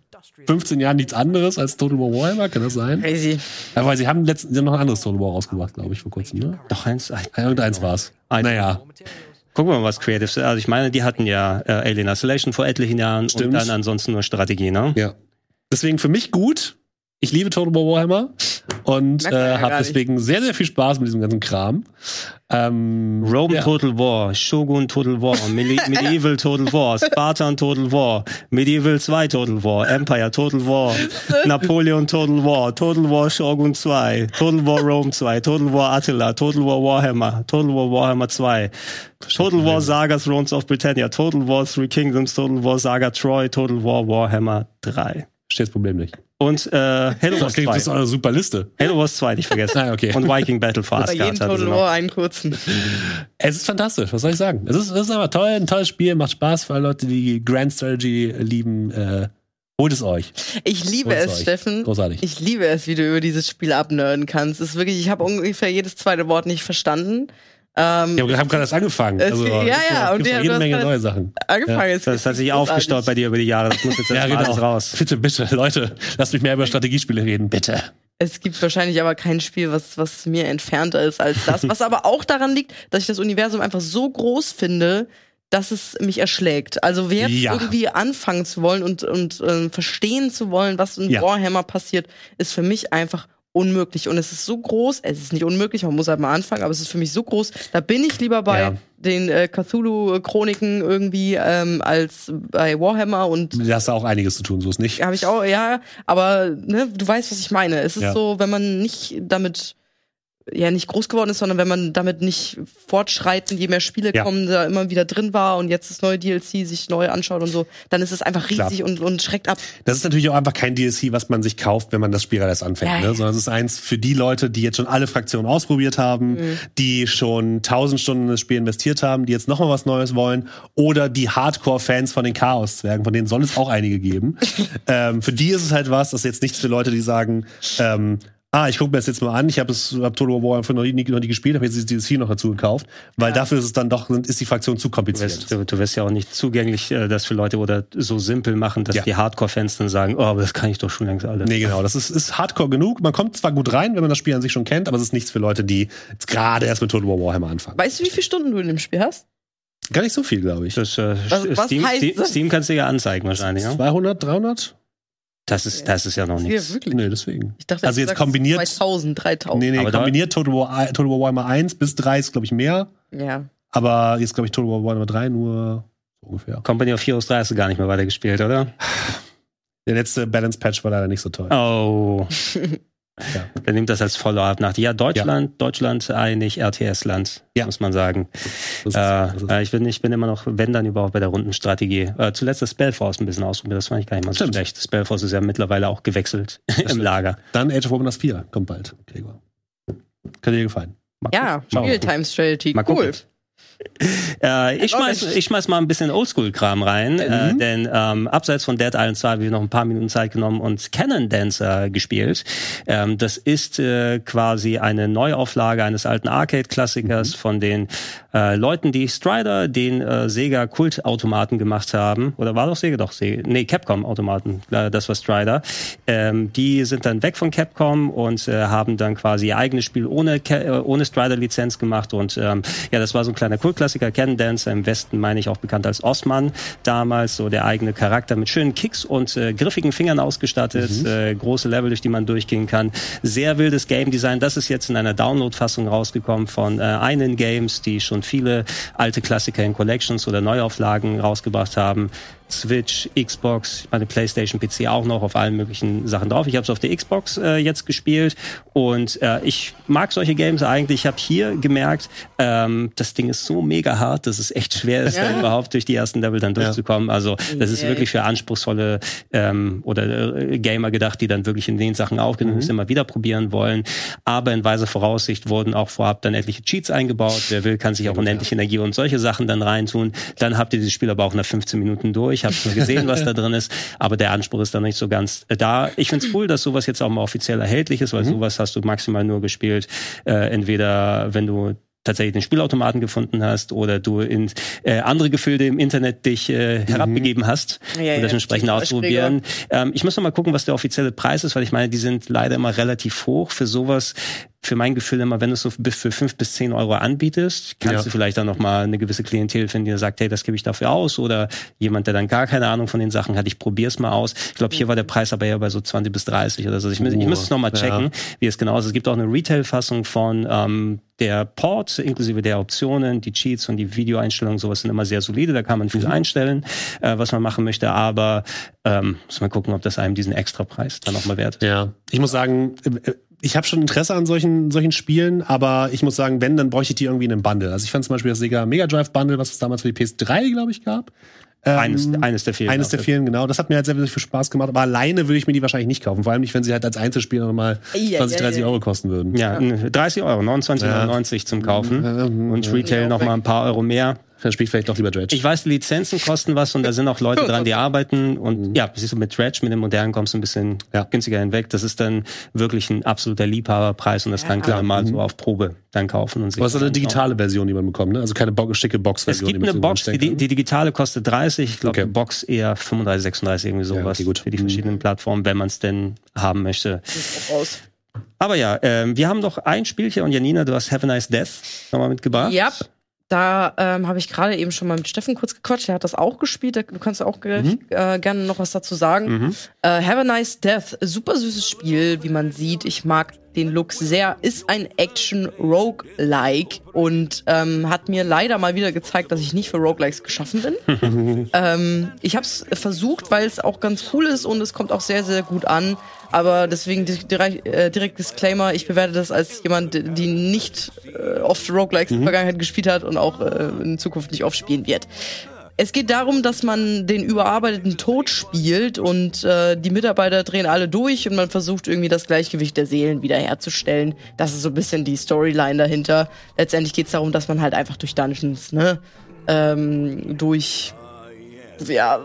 15 Jahren nichts anderes als Total War Warhammer, kann das sein? Crazy. Ja, weil sie haben letztens sie haben noch ein anderes Total War rausgebracht, glaube ich, vor kurzem, ne? Doch eins. Ja, Irgendeins war's. Ein- Naja, Gucken wir mal, was Creative Also ich meine, die hatten ja äh, Alien Isolation vor etlichen Jahren Stimmt. und dann ansonsten nur Strategie, ne? ja. Deswegen für mich gut. Ich liebe Total War Warhammer und ja äh, habe nicht. deswegen sehr, sehr viel Spaß mit diesem ganzen Kram. Ähm, Rome ja. Total War, Shogun Total War, Meli- Medieval Total War, Spartan Total War, Medieval 2 Total War, Empire Total War, Napoleon Total War, Total War Shogun 2, Total War Rome 2, Total War Attila, Total War Warhammer, Total War Warhammer 2, Total War Saga Thrones of Britannia, Total War Three Kingdoms, Total War Saga Troy, Total War Warhammer 3. Steht das Problem nicht. Und äh, Halo Das Wars klingt, das ist 2. auch eine super Liste. Halo Wars 2 nicht vergessen. Ah, okay. Und Viking Battle for Bei Asgard. jedem hatten sie Total. War einen kurzen. Es ist fantastisch, was soll ich sagen? Es ist, es ist aber toll, ein tolles Spiel, macht Spaß für alle Leute, die Grand Strategy lieben. Äh, holt es euch. Ich liebe es, euch. Steffen. Großartig. Ich liebe es, wie du über dieses Spiel abnörden kannst. Es ist wirklich, ich habe ungefähr jedes zweite Wort nicht verstanden. Ähm, Ja, wir haben gerade erst angefangen. Also, ja, es gibt ja, und jede Menge neue Sachen. angefangen ist Das hat sich aufgestaut bei dir über die Jahre. Das muss jetzt Ja, genau. alles raus. Bitte, bitte, Leute, lasst mich mehr über Strategiespiele reden, bitte. Es gibt wahrscheinlich aber kein Spiel, was, was mir entfernter ist als das. Was aber auch daran liegt, dass ich das Universum einfach so groß finde, dass es mich erschlägt. Also jetzt Ja. irgendwie anfangen zu wollen und, und ähm, verstehen zu wollen, was in Ja. Warhammer passiert, ist für mich einfach unmöglich. Und es ist so groß, es ist nicht unmöglich, man muss halt mal anfangen, aber es ist für mich so groß, da bin ich lieber bei Ja. den äh, Cthulhu-Chroniken irgendwie ähm, als bei Warhammer und Da hast du auch einiges zu tun, so ist nicht. habe ich auch, ja, aber ne, du weißt, was ich meine. Es ist Ja. so, wenn man nicht damit ja nicht groß geworden ist, sondern wenn man damit nicht fortschreiten, je mehr Spiele Ja. kommen, da immer wieder drin war und jetzt das neue DLC sich neu anschaut und so, dann ist es einfach Klar. riesig und, und schreckt ab. Das ist natürlich auch einfach kein DLC, was man sich kauft, wenn man das Spiel gerade erst anfängt, Ja, ne? ja. sondern es ist eins für die Leute, die jetzt schon alle Fraktionen ausprobiert haben, Mhm. die schon tausend Stunden in das Spiel investiert haben, die jetzt nochmal was Neues wollen oder die Hardcore-Fans von den Chaos-Zwergen, von denen soll es auch einige geben. ähm, für die ist es halt was, das ist jetzt nichts für Leute, die sagen, ähm, Ah, ich gucke mir das jetzt mal an. Ich habe es hab Total War noch nie, noch nie gespielt, habe jetzt dieses DLC noch dazu gekauft, weil dafür ist es dann doch ist die Fraktion zu Du kompliziert. wirst, du, du wirst ja auch nicht zugänglich äh, das für Leute oder so simpel machen, dass Ja. die Hardcore-Fans dann sagen, oh, aber das kann ich doch schon längst alle. Nee, genau. Das ist, ist hardcore genug. Man kommt zwar gut rein, wenn man das Spiel an sich schon kennt, aber es ist nichts für Leute, die jetzt gerade erst mit Total War Warhammer anfangen. Weißt du, wie viele Stunden du in dem Spiel hast? Gar nicht so viel, glaube ich. Das, äh, Was- was Steam, heißt Steam, das? Steam kannst du ja anzeigen wahrscheinlich. Ja? 200, 300? Das ist, das ist ja noch Ja, nichts. wirklich. Nee, deswegen. Ich dachte, Also jetzt sagst kombiniert- 2000, 3000. Nee, nee, Aber kombiniert Total War, Total War Warhammer 1 bis 3 ist, glaube ich, mehr. Ja. Aber jetzt, glaube ich, Total War Warhammer 3 nur so ungefähr. Company of Heroes 3 hast du gar nicht mehr weitergespielt, oder? Der letzte Balance-Patch war leider nicht so toll. Oh. Ja. Dann nimmt das als Follow-up nach. Ja, Deutschland, Deutschland eigentlich RTS-Land, Ja. muss man sagen. Das ist, Äh, das ist, äh, ich, bin, ich bin immer noch, wenn dann überhaupt bei der Rundenstrategie. Äh, zuletzt das Spellforce ein bisschen ausprobiert, das fand ich gar nicht mal so Stimmt. schlecht. Spellforce ist ja mittlerweile auch gewechselt im stimmt. Lager. dann Age of Wonders 4 kommt bald, Gregor. Könnte dir gefallen. Mal Ja, gucken. Mal Real-Time Strategy. Mal Cool. gucken. Äh, ich, Auch schmeiß, ich schmeiß mal ein bisschen Oldschool-Kram rein, äh, Mhm. denn ähm, abseits von Dead Island 2 haben wir noch ein paar Minuten Zeit genommen und Cannon Dancer gespielt. Ähm, das ist äh, quasi eine Neuauflage eines alten Arcade-Klassikers Mhm. von den äh, Leuten, die Strider, den äh, Sega-Kultautomaten gemacht haben. Oder war doch Sega? Doch, Sega. Nee, Capcom-Automaten, äh, das war Strider. Ähm, die sind dann weg von Capcom und äh, haben dann quasi ihr eigenes Spiel ohne, Ca- äh, ohne Strider-Lizenz gemacht. Und ähm, ja, das war so ein kleiner Kultklassiker. Cannon Dancer im Westen, meine ich, auch bekannt als Osman damals. So der eigene Charakter mit schönen Kicks und äh, griffigen Fingern ausgestattet. Äh, große Level, durch die man durchgehen kann. Sehr wildes Game Design. Das ist jetzt in einer Download-Fassung rausgekommen von äh, einen Games, die schon viele alte Klassiker in Collections oder Neuauflagen rausgebracht haben. Switch, Xbox, meine PlayStation, PC auch noch auf allen möglichen Sachen drauf. Ich habe es auf der Xbox äh, jetzt gespielt und äh, ich mag solche Games eigentlich. Ich habe hier gemerkt, ähm, das Ding ist so mega hart, dass es echt schwer ist, Ja. überhaupt durch die ersten Level dann durchzukommen. Also das ist wirklich für anspruchsvolle ähm, oder äh, Gamer gedacht, die dann wirklich in den Sachen aufgenommen sind, immer wieder probieren wollen. Aber in weiser Voraussicht wurden auch vorab dann etliche Cheats eingebaut. Wer will, kann sich auch unendliche Energie und solche Sachen dann reintun. Dann habt ihr dieses Spiel aber auch nach 15 Minuten durch, habt schon gesehen, was da drin ist. Aber der Anspruch ist dann nicht so ganz äh, da. Ich find's cool, dass sowas jetzt auch mal offiziell erhältlich ist, weil sowas hast du maximal nur gespielt, äh, entweder wenn du tatsächlich den Spielautomaten gefunden hast oder du in äh, andere Gefilde im Internet dich äh, herabgegeben hast Ja, und das ja, entsprechend ausprobieren. Ähm, ich muss noch mal gucken, was der offizielle Preis ist, weil ich meine, die sind leider immer relativ hoch für sowas. Für mein Gefühl immer, wenn du es so für fünf bis zehn Euro anbietest, kannst Ja. du vielleicht dann noch mal eine gewisse Klientel finden, die sagt, hey, das gebe ich dafür aus oder jemand, der dann gar keine Ahnung von den Sachen hat, ich probier's mal aus. Ich glaube, hier war der Preis aber eher bei so 20 bis 30 oder so. Ich, muss- ich Oh, muss es noch mal ja. checken, wie es genau ist. Es gibt auch eine Retail-Fassung von ähm, der Port inklusive der Optionen, die Cheats und die Videoeinstellungen, sowas sind immer sehr solide. Da kann man viel einstellen, äh, was man machen möchte. Aber ähm, muss man gucken, ob das einem diesen Extrapreis dann nochmal wert ist. Ja, ich muss sagen, ich habe schon Interesse an solchen solchen Spielen, aber ich muss sagen, wenn, dann bräuchte ich die irgendwie in einem Bundle. Also ich fand zum Beispiel das Sega Mega Drive Bundle, was es damals für die PS3, glaube ich, gab. Ähm, Eines, eines der vielen. Eines der vielen, genau. Das hat mir halt sehr, sehr viel Spaß gemacht. Aber alleine würde ich mir die wahrscheinlich nicht kaufen. Vor allem nicht, wenn sie halt als Einzelspieler nochmal Ja, 20, ja, 30 ja. Euro kosten würden. Ja, 30 Euro, 29,99 zum Kaufen und Retail noch mal ein paar Euro mehr. Dann spiele ich vielleicht doch lieber Dredge. Ich weiß, die Lizenzen kosten was und da sind auch Leute dran, die arbeiten und ja, siehst du, mit Dredge, mit dem modernen kommst du ein bisschen Ja. günstiger hinweg. Das ist dann wirklich ein absoluter Liebhaberpreis und das kann klar mal so auf Probe dann kaufen und sich Aber es ist eine digitale Version, die man bekommt, ne? Also keine Bo schicke Es Box-Version. gibt die man eine Box, die, reinstecken die, digitale kostet 30, ich glaube Okay. die Box eher 35, 36, irgendwie sowas okay, gut. für die Mhm. verschiedenen Plattformen, wenn man es denn haben möchte. Auch. Aber ja, ähm, wir haben noch ein Spielchen und Janina, du hast Have a Nice Death nochmal mitgebracht. Ja, da ähm, habe ich gerade eben schon mal mit Steffen kurz gequatscht. Der hat das auch gespielt. Da- Du kannst auch Mhm. äh, gerne noch was dazu sagen. Äh, Have a Nice Death. Super süßes Spiel, wie man sieht. Ich mag den Look sehr. Ist ein Action-Rogue-like und ähm, hat mir leider mal wieder gezeigt, dass ich nicht für Roguelikes geschaffen bin. ähm, ich habe es versucht, weil es auch ganz cool ist und es kommt auch sehr, sehr gut an. Aber deswegen di- direkt, äh, direkt Disclaimer, ich bewerte das als jemand, die nicht äh, oft Roguelikes in der Vergangenheit gespielt hat und auch äh, in Zukunft nicht oft spielen wird. Es geht darum, dass man den überarbeiteten Tod spielt und äh, die Mitarbeiter drehen alle durch und man versucht irgendwie das Gleichgewicht der Seelen wiederherzustellen. Das ist so ein bisschen die Storyline dahinter. Letztendlich geht es darum, dass man halt einfach durch Dungeons, ne, ähm, durch ja,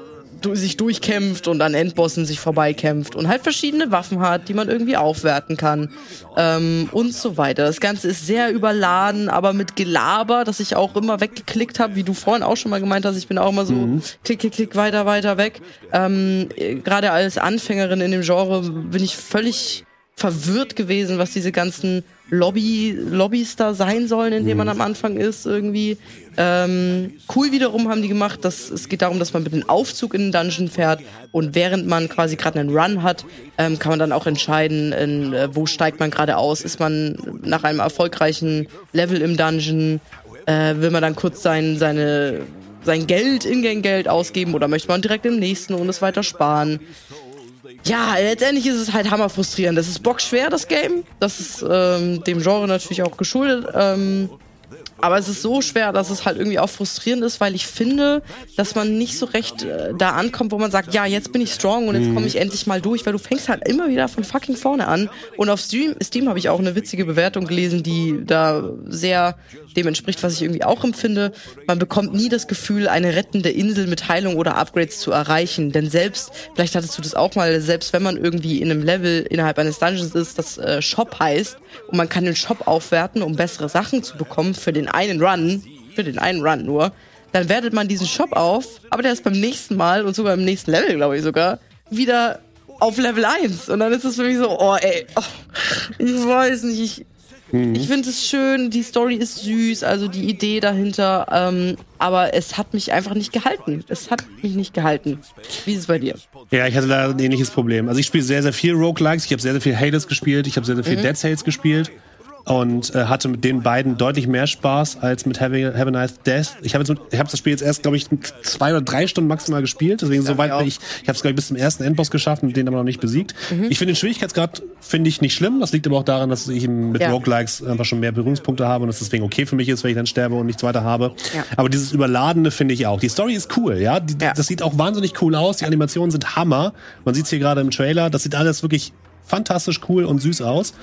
sich durchkämpft und an Endbossen sich vorbeikämpft und halt verschiedene Waffen hat, die man irgendwie aufwerten kann ähm, und so weiter. Das Ganze ist sehr überladen, aber mit Gelaber, dass ich auch immer weggeklickt habe, wie du vorhin auch schon mal gemeint hast. Ich bin auch immer so klick, klick, klick, weiter, weiter weg. Ähm, äh, Gerade als Anfängerin in dem Genre bin ich völlig verwirrt gewesen, was diese ganzen Lobby, Lobbys da sein sollen, in denen man am Anfang ist irgendwie. Ähm, cool wiederum haben die gemacht, dass es geht darum, dass man mit dem Aufzug in den Dungeon fährt und während man quasi gerade einen Run hat, ähm, kann man dann auch entscheiden, in, äh, wo steigt man gerade aus. Ist man nach einem erfolgreichen Level im Dungeon, äh, will man dann kurz sein, seine, sein Geld, Ingame-Geld ausgeben oder möchte man direkt im nächsten und es weiter sparen. Ja, letztendlich ist es halt hammer frustrierend. Das ist bockschwer, das Game. Das ist ähm, dem Genre natürlich auch geschuldet. Ähm, aber es ist so schwer, dass es halt irgendwie auch frustrierend ist, weil ich finde, dass man nicht so recht äh, da ankommt, wo man sagt, ja, jetzt bin ich strong und jetzt komme ich endlich mal durch, weil du fängst halt immer wieder von fucking vorne an. Und auf Steam, Steam habe ich auch eine witzige Bewertung gelesen, die da sehr dem entspricht, was ich irgendwie auch empfinde. Man bekommt nie das Gefühl, eine rettende Insel mit Heilung oder Upgrades zu erreichen. Denn selbst, vielleicht hattest du das auch mal, selbst wenn man irgendwie in einem Level innerhalb eines Dungeons ist, das äh, Shop heißt, und man kann den Shop aufwerten, um bessere Sachen zu bekommen für den einen Run, für den einen Run nur, dann wertet man diesen Shop auf, aber der ist beim nächsten Mal und sogar im nächsten Level, glaube ich sogar, wieder auf Level 1. Und dann ist es für mich so, oh ey, oh, ich weiß nicht, ich, ich finde es schön, die Story ist süß, also die Idee dahinter, ähm, aber es hat mich einfach nicht gehalten. Es hat mich nicht gehalten. Wie ist es bei dir? Ja, ich hatte da ein ähnliches Problem. Also ich spiele sehr, sehr viel Roguelikes. Ich habe sehr, sehr viel Hades gespielt. Ich habe sehr, sehr viel Dead Cells gespielt. Und äh, hatte mit den beiden deutlich mehr Spaß als mit Have, a- Have a Nice Death. Ich habe ich hab das Spiel jetzt erst, glaube ich, zwei oder drei Stunden maximal gespielt. Deswegen so weit auch. ich, ich habe es glaube ich bis zum ersten Endboss geschafft und den aber noch nicht besiegt. Ich finde den Schwierigkeitsgrad finde ich nicht schlimm. Das liegt aber auch daran, dass ich mit Ja. Roguelikes einfach schon mehr Berührungspunkte habe und es deswegen okay für mich ist, wenn ich dann sterbe und nichts weiter habe. Ja. Aber dieses Überladene finde ich auch. Die Story ist cool, ja. Die, Ja. Das sieht auch wahnsinnig cool aus. Die Animationen sind Hammer. Man sieht es hier gerade im Trailer. Das sieht alles wirklich fantastisch cool und süß aus.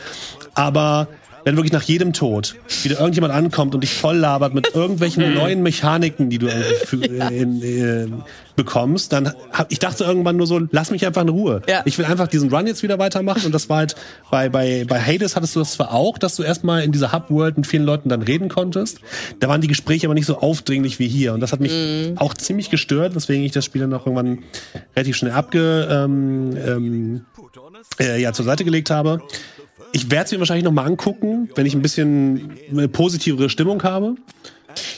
Aber wenn wirklich nach jedem Tod wieder irgendjemand ankommt und dich voll labert mit irgendwelchen neuen Mechaniken, die du irgendwie für, äh, in, äh, bekommst, dann hab, ich dachte irgendwann nur so, lass mich einfach in Ruhe. Ja. Ich will einfach diesen Run jetzt wieder weitermachen und das war halt bei bei bei Hades hattest du das zwar auch, dass du erstmal in dieser Hub World mit vielen Leuten dann reden konntest. Da waren die Gespräche aber nicht so aufdringlich wie hier und das hat mich auch ziemlich gestört, weswegen ich das Spiel dann auch irgendwann relativ schnell abge ähm, ähm, äh, ja zur Seite gelegt habe. Ich werde es mir wahrscheinlich noch mal angucken, wenn ich ein bisschen eine positivere Stimmung habe.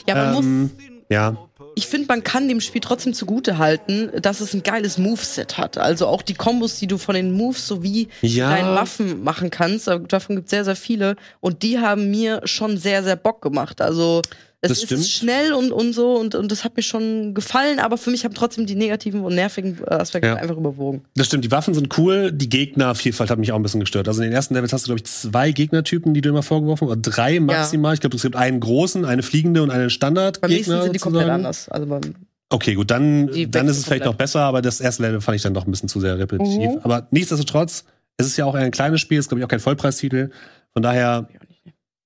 Ja, man muss, Ähm, ja, ich finde, man kann dem Spiel trotzdem zugute halten, dass es ein geiles Moveset hat. Also auch die Kombos, die du von den Moves sowie Ja. deinen Waffen machen kannst. Davon gibt es sehr, sehr viele. Und die haben mir schon sehr, sehr Bock gemacht. Also es Das ist stimmt. schnell und, und so und, und das hat mir schon gefallen, aber für mich haben trotzdem die negativen und nervigen äh, Aspekte Ja. einfach überwogen. das stimmt. Die Waffen sind cool. Die Gegnervielfalt hat mich auch ein bisschen gestört. Also in den ersten Levels hast du, glaube ich, zwei Gegnertypen, die du immer vorgeworfen oder drei maximal. Ich glaube, es gibt einen großen, eine fliegende und einen Standard. Beim nächsten sind die komplett anders. Also beim, Okay, gut, dann, Die dann ist es vielleicht noch besser, aber das erste Level fand ich dann doch ein bisschen zu sehr repetitiv. Mhm. Aber nichtsdestotrotz, es ist ja auch ein kleines Spiel, ist glaube ich auch kein Vollpreistitel. Von daher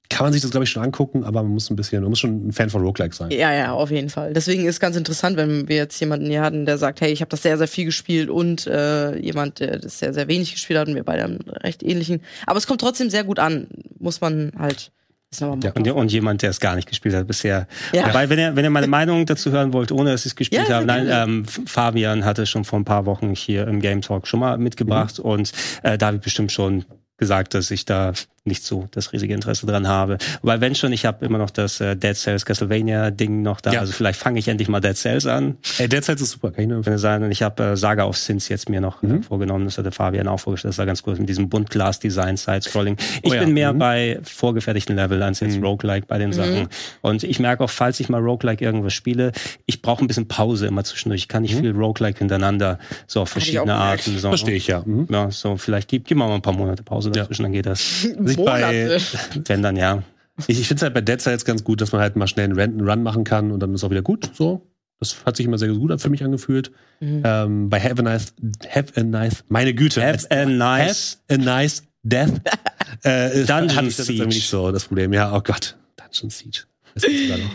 kann man sich das glaube ich schon angucken, aber man muss ein bisschen, man muss schon ein Fan von Roguelike sein. Ja, ja, auf jeden Fall. Deswegen ist ganz interessant, wenn wir jetzt jemanden hier hatten, der sagt, hey, ich habe das sehr, sehr viel gespielt und äh, jemand, der das sehr, sehr wenig gespielt hat und wir beide haben recht ähnlichen. Aber es kommt trotzdem sehr gut an, muss man halt. Ja. Und, und jemand, der es gar nicht gespielt hat bisher. Ja. Wobei, wenn ihr, wenn ihr meine Meinung dazu hören wollt, ohne dass ich es gespielt Ja, habe, nein, ähm, Fabian hatte schon vor ein paar Wochen hier im Game Talk schon mal mitgebracht Mhm. und äh, da habe ich bestimmt schon gesagt, dass ich da nicht so das riesige Interesse dran habe. Weil wenn schon, ich habe immer noch das äh, Dead Cells Castlevania Ding noch da. Ja. Also vielleicht fange ich endlich mal Dead Cells an. Ey, der Zeit ist super, kann ich nur Könnte sein. Und ich habe äh, Saga of Sins jetzt mir noch Mhm. äh, vorgenommen. Das hatte Fabian auch vorgestellt. Das war ganz cool mit diesem Buntglas-Design, Side-Scrolling. Ich Oh ja. bin mehr Mhm. bei vorgefertigten Level als jetzt Roguelike bei den Sachen. Und ich merke auch, falls ich mal Roguelike irgendwas spiele, ich brauche ein bisschen Pause immer zwischendurch. Ich kann nicht viel Roguelike hintereinander, so auf verschiedene Arten. So. Verstehe ich, ja. Mhm. Ja, so vielleicht gib, gib mal ein paar Monate Pause dazwischen, dann geht das. Sich bei. Wenn dann ja. ich ich finde es halt bei Dead Cells ganz gut, dass man halt mal schnell einen Run, einen Run machen kann und dann ist auch wieder gut. So. Das hat sich immer sehr gut für mich angefühlt. Mhm. Ähm, bei Have a Nice, Have a Nice, meine Güte. Have a nice Have a Nice Death. äh, ist- Dungeon hatte ich das Siege. irgendwie nicht so das Problem. Ja, oh Gott. Dungeon Siege. Das gibt's sogar noch.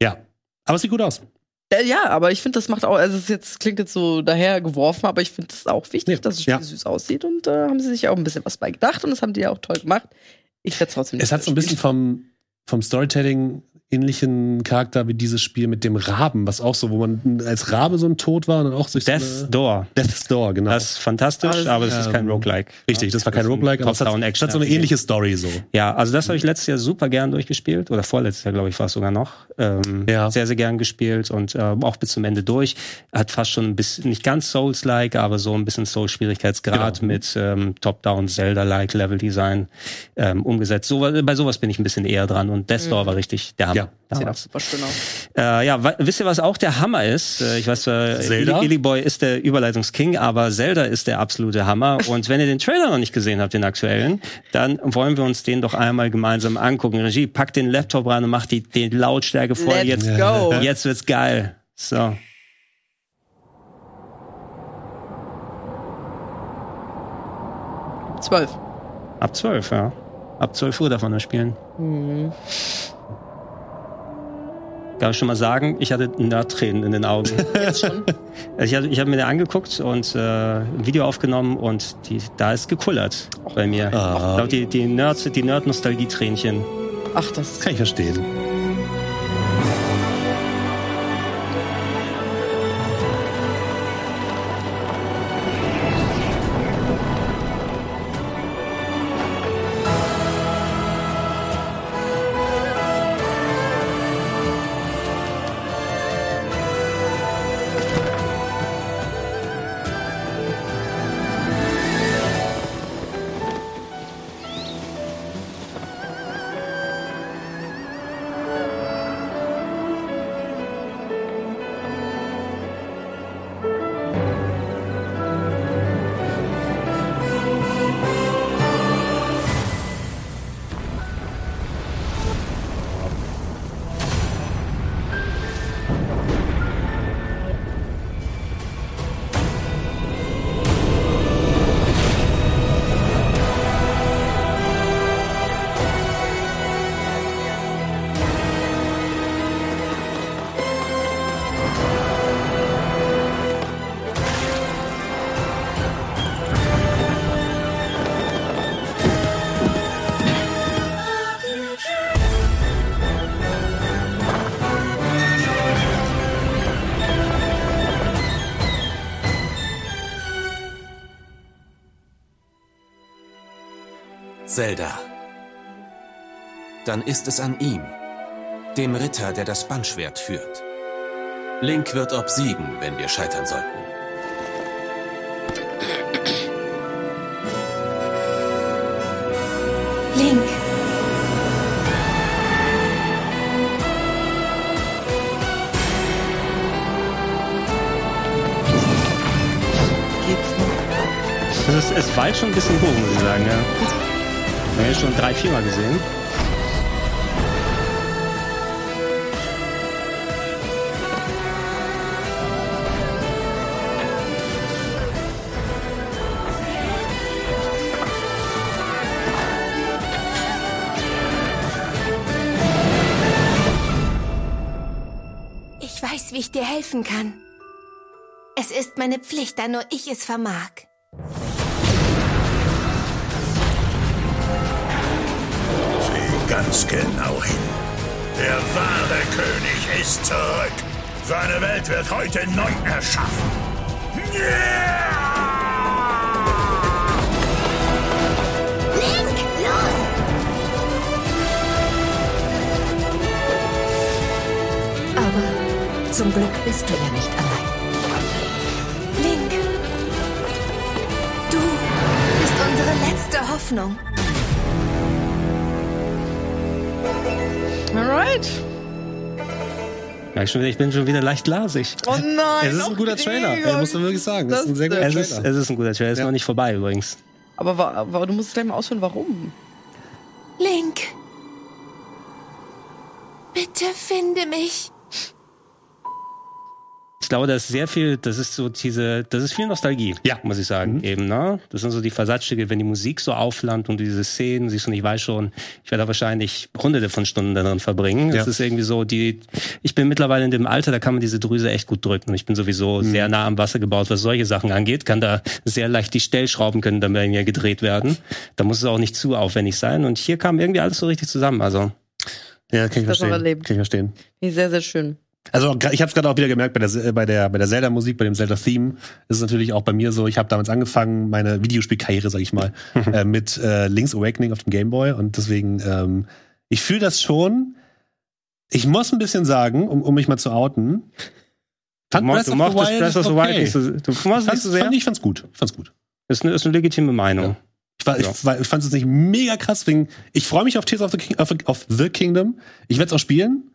Ja. Aber es sieht gut aus. Äh, ja, aber ich finde, das macht auch, also es jetzt, klingt jetzt so daher geworfen, aber ich finde es auch wichtig, Nee, dass das Spiel ja. süß aussieht und da haben sie sich auch ein bisschen was bei gedacht und das haben die ja auch toll gemacht. Ich werde trotzdem Es hat so ein bisschen vom, vom Storytelling ähnlichen Charakter wie dieses Spiel mit dem Raben, was auch so, wo man als Rabe so ein Tod war und dann auch durch so Death's eine Door. Death's Door, genau. Das ist fantastisch, Also, aber es ist kein ähm, Roguelike. Richtig, das war kein Roguelike, aber es hat, es Top-Down-Action- hat so eine ähnliche Story so. Ja, also das habe ich letztes Jahr super gern durchgespielt oder vorletztes Jahr, glaube ich, war es sogar noch. Ähm, Ja. Sehr, sehr gern gespielt und äh, auch bis zum Ende durch. Hat fast schon ein bisschen, nicht ganz Souls-like, aber so ein bisschen Souls-Schwierigkeitsgrad Genau. mit ähm, Top-Down, Zelda-like Level-Design ähm, umgesetzt. So, bei sowas bin ich ein bisschen eher dran und Death Door war richtig der Hammer. Ja. Sieht auch super schön aus. Äh, ja, wisst ihr, was auch der Hammer ist? Äh, ich weiß, äh, Zelda? Illy Boy ist der Überleitungsking, aber Zelda ist der absolute Hammer. Und wenn ihr den Trailer noch nicht gesehen habt, den aktuellen, dann wollen wir uns den doch einmal gemeinsam angucken. Regie, packt den Laptop rein und macht die, die Lautstärke vor. Let's Jetzt, go. jetzt wird's geil. So. Zwölf. Ab 12, ja. Ab 12 Uhr darf man das spielen. Mhm. Kann ich schon mal sagen, ich hatte Nerdtränen in den Augen. Jetzt schon. Ich habe ich hab mir den angeguckt und äh, ein Video aufgenommen und die, da ist gekullert bei mir. Ah. Ich glaub, die, die Nerd, die Nerd-Nostalgie-Tränchen. Ach, das Kann ich verstehen. Zelda. Dann ist es an ihm, dem Ritter, der das Bannschwert führt. Link wird obsiegen, wenn wir scheitern sollten. Link. Ist, es war jetzt schon ein bisschen hoch, muss ich sagen, ja. Haben schon drei, viermal gesehen. Ich weiß, wie ich dir helfen kann. Es ist meine Pflicht, da nur ich es vermag. Ganz genau hin. Der wahre König ist zurück. Seine Welt wird heute neu erschaffen. Link, los! Aber zum Glück bist du ja nicht allein. Link, du bist unsere letzte Hoffnung. Alright. Ich bin schon wieder leicht lasig. Oh nein. Es ist ein guter Trailer, ey, muss man wirklich sagen. Das ist ein sehr guter Es ist, Trailer. es ist ein guter Trailer, ist Ja. noch nicht vorbei übrigens. Aber, aber du musst gleich mal ausführen, warum. Link, bitte finde mich. Ich glaube, das ist sehr viel, das ist so diese, das ist viel Nostalgie, Ja. muss ich sagen, Mhm. eben, ne? Das sind so die Versatzstücke, wenn die Musik so auflammt und diese Szenen, siehst du, und ich weiß schon, ich werde da wahrscheinlich hunderte von Stunden darin verbringen. Ja. Das ist irgendwie so die, ich bin mittlerweile in dem Alter, da kann man diese Drüse echt gut drücken und ich bin sowieso Mhm. sehr nah am Wasser gebaut, was solche Sachen angeht, kann da sehr leicht die Stellschrauben können dann bei mir gedreht werden. Da muss es auch nicht zu aufwendig sein und hier kam irgendwie alles so richtig zusammen, also. Ja, kann ich Das verstehen. Kann ich verstehen. Sehr, sehr schön. Also ich habe es gerade auch wieder gemerkt bei der bei der bei der Zelda Musik, bei dem Zelda Theme ist es natürlich auch bei mir so. Ich habe damals angefangen meine Videospielkarriere, sag ich mal, äh, mit äh, Link's Awakening auf dem Game Boy und deswegen ähm, ich fühle das schon. Ich muss ein bisschen sagen, um, um mich mal zu outen. Du, Fand mo- Breath du mochtest Wild Breath of the okay. Wild nicht so, du mochtest nicht Fand's, so sehr. fand ich fand's gut. Ich fand's gut. Ist eine, ist eine legitime Meinung. Ich, war, Ja. ich, war, ich fand es nicht mega krass. Wegen, ich freue mich auf Tears of the, King, of, of the Kingdom. Ich werde es auch spielen.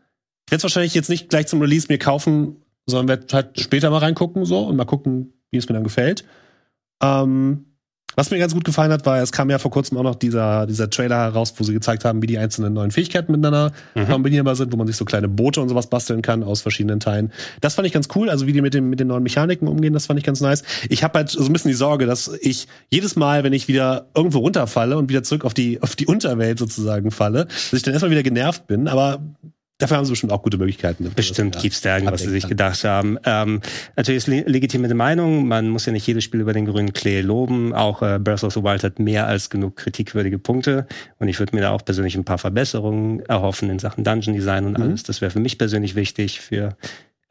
Ich werde es wahrscheinlich jetzt nicht gleich zum Release mir kaufen, sondern werde halt später mal reingucken so und mal gucken, wie es mir dann gefällt. Ähm, was mir ganz gut gefallen hat, war, es kam ja vor kurzem auch noch dieser, dieser Trailer heraus, wo sie gezeigt haben, wie die einzelnen neuen Fähigkeiten miteinander Mhm. kombinierbar sind, wo man sich so kleine Boote und sowas basteln kann aus verschiedenen Teilen. Das fand ich ganz cool. Also wie die mit, dem, mit den neuen Mechaniken umgehen, das fand ich ganz nice. Ich habe halt so ein bisschen die Sorge, dass ich jedes Mal, wenn ich wieder irgendwo runterfalle und wieder zurück auf die, auf die Unterwelt sozusagen falle, dass ich dann erstmal wieder genervt bin. Aber dafür haben sie bestimmt auch gute Möglichkeiten. Bestimmt das, gibt's da irgendwas, was sie sich gedacht haben. Ähm, natürlich ist le legitime Meinung. Man muss ja nicht jedes Spiel über den grünen Klee loben. Auch äh, Breath of the Wild hat mehr als genug kritikwürdige Punkte. Und ich würde mir da auch persönlich ein paar Verbesserungen erhoffen in Sachen Dungeon Design und Mhm. alles. Das wäre für mich persönlich wichtig. Für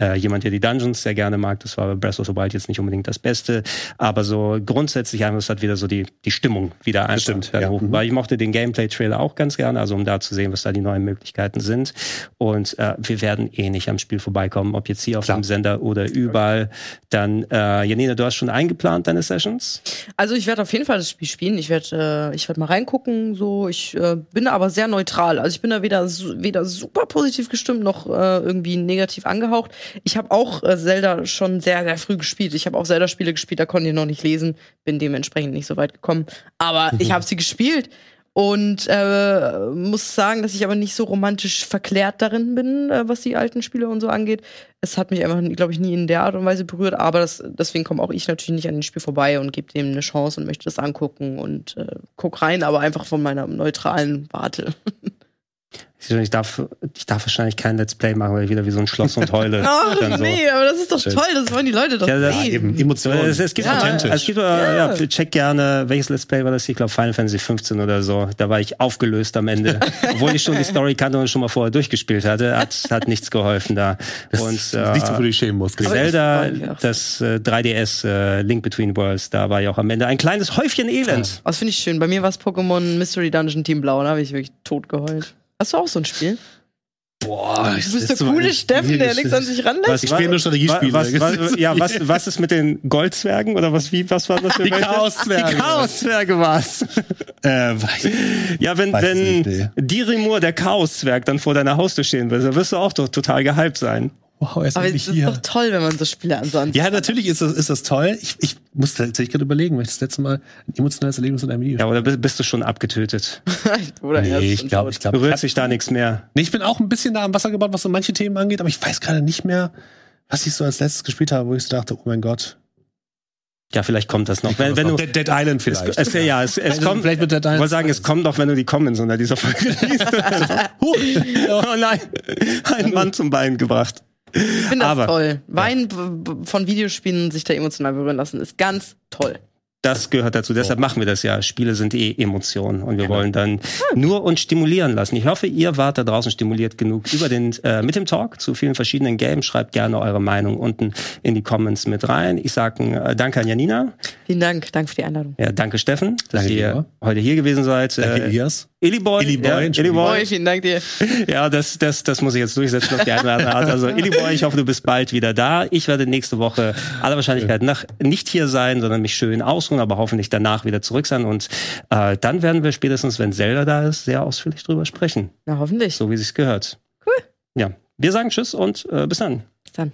äh, jemand, der die Dungeons sehr gerne mag. Das war bei Breath of the Wild jetzt nicht unbedingt das Beste. Aber so grundsätzlich einfach, es hat wieder so die, die Stimmung wieder dann ja. hoch. Mhm. Weil ich mochte den Gameplay-Trailer auch ganz gerne, also um da zu sehen, was da die neuen Möglichkeiten sind. Und äh, wir werden eh nicht am Spiel vorbeikommen, ob jetzt hier auf Klar. dem Sender oder überall. Dann, äh, Janina, du hast schon eingeplant deine Sessions? Also ich werde auf jeden Fall das Spiel spielen. Ich werde äh, ich werde mal reingucken. So, ich äh, bin aber sehr neutral. Also ich bin da weder weder super positiv gestimmt noch äh, irgendwie negativ angehaucht. Ich habe auch äh, Zelda schon sehr sehr früh gespielt. Ich habe auch Zelda-Spiele gespielt, da konnte ich noch nicht lesen, bin dementsprechend nicht so weit gekommen. Aber ich habe sie gespielt. Und äh, muss sagen, dass ich aber nicht so romantisch verklärt darin bin, äh, was die alten Spiele und so angeht. Es hat mich einfach, glaube ich, nie in der Art und Weise berührt, aber das, deswegen komme auch ich natürlich nicht an dem Spiel vorbei und gebe dem eine Chance und möchte das angucken und äh, guck rein, aber einfach von meiner neutralen Warte. Ich darf, ich darf wahrscheinlich kein Let's Play machen, weil ich wieder wie so ein Schloss und heule. Ach dann so. nee, aber das ist doch toll, das wollen die Leute doch Ja, das- sehen. Eben, Emotionen. Es, es gibt, Ja. ja, es gibt äh, Ja. ja. check gerne, welches Let's Play war das? Ich glaube Final Fantasy 15 oder so. Da war ich aufgelöst am Ende. Obwohl ich schon die Story kannte und schon mal vorher durchgespielt hatte, hat, hat nichts geholfen da. Und Nichts, wofür du dich schämen musst. Zelda, ich das äh, 3DS äh, Link Between Worlds, da war ja auch am Ende ein kleines Häufchen Elend. Das finde ich schön. Bei mir war es Pokémon Mystery Dungeon Team Blau, da habe ich wirklich tot geheult. Hast du auch so ein Spiel? Boah, Du bist der coole Steffen, der nichts an sich ranlässt. Ich spiele nur Strategiespiele. Was, was, ja, was, was ist mit den Goldzwergen oder was, wie, was war das für Die? Chaoszwerge. Die Chaoszwerge war's. Äh, weiß- Ja, wenn, Weiß wenn. Dirimur, der Chaoszwerg, dann vor deiner Haustür stehen will, dann wirst du auch doch total gehypt sein. Wow, er ist Aber es endlich ist hier. doch toll, wenn man so Spiele ansonsten. Ja, natürlich ist das, ist das toll. Ich, ich muss tatsächlich gerade überlegen, weil ich das letzte Mal ein emotionales Erlebnis in einem Video Ja, oder bist, bist du schon abgetötet? Oder er Nee, ich glaube, ich glaube. Berührt sich da nichts mehr? Nee, ich bin auch ein bisschen da am Wasser gebaut, was so manche Themen angeht, aber ich weiß gerade nicht mehr, was ich so als letztes gespielt habe, wo ich so dachte, oh mein Gott. Ja, vielleicht kommt das noch. Wenn, wenn du, Dead, Dead Island vielleicht. es, ja, es, es kommt, vielleicht mit Dead ich Island. wollte sagen, es kommt noch, wenn du die Comments unter dieser Folge liest. Huch. oh nein, ein Mann zum Bein gebracht. Ich finde das Aber- toll. Wein b- von Videospielen sich da emotional berühren lassen, ist ganz toll. Das gehört dazu. Deshalb machen wir das ja. Spiele sind eh Emotionen und wir wollen dann nur uns stimulieren lassen. Ich hoffe, ihr wart da draußen stimuliert genug über den äh, mit dem Talk zu vielen verschiedenen Games. Schreibt gerne eure Meinung unten in die Comments mit rein. Ich sage äh, danke an Janina. Vielen Dank, danke für die Einladung. Ja, danke Steffen, dass Danke ihr dir. heute hier gewesen seid. Danke, Äh, Elias. Illyboy. Illyboy, ja, Entschuldigung. Illyboy. Boy, vielen Dank dir. Ja, das, das, das muss ich jetzt durchsetzen auf die eine oder andere Art. Also, Illyboy, ich hoffe, du bist bald wieder da. Ich werde nächste Woche aller Wahrscheinlichkeit nach nicht hier sein, sondern mich schön ausruhen, aber hoffentlich danach wieder zurück sein. Und äh, dann werden wir spätestens, wenn Zelda da ist, sehr ausführlich drüber sprechen. Na, hoffentlich. So wie sich's gehört. Cool. Ja. Wir sagen Tschüss und äh, bis dann. Bis dann.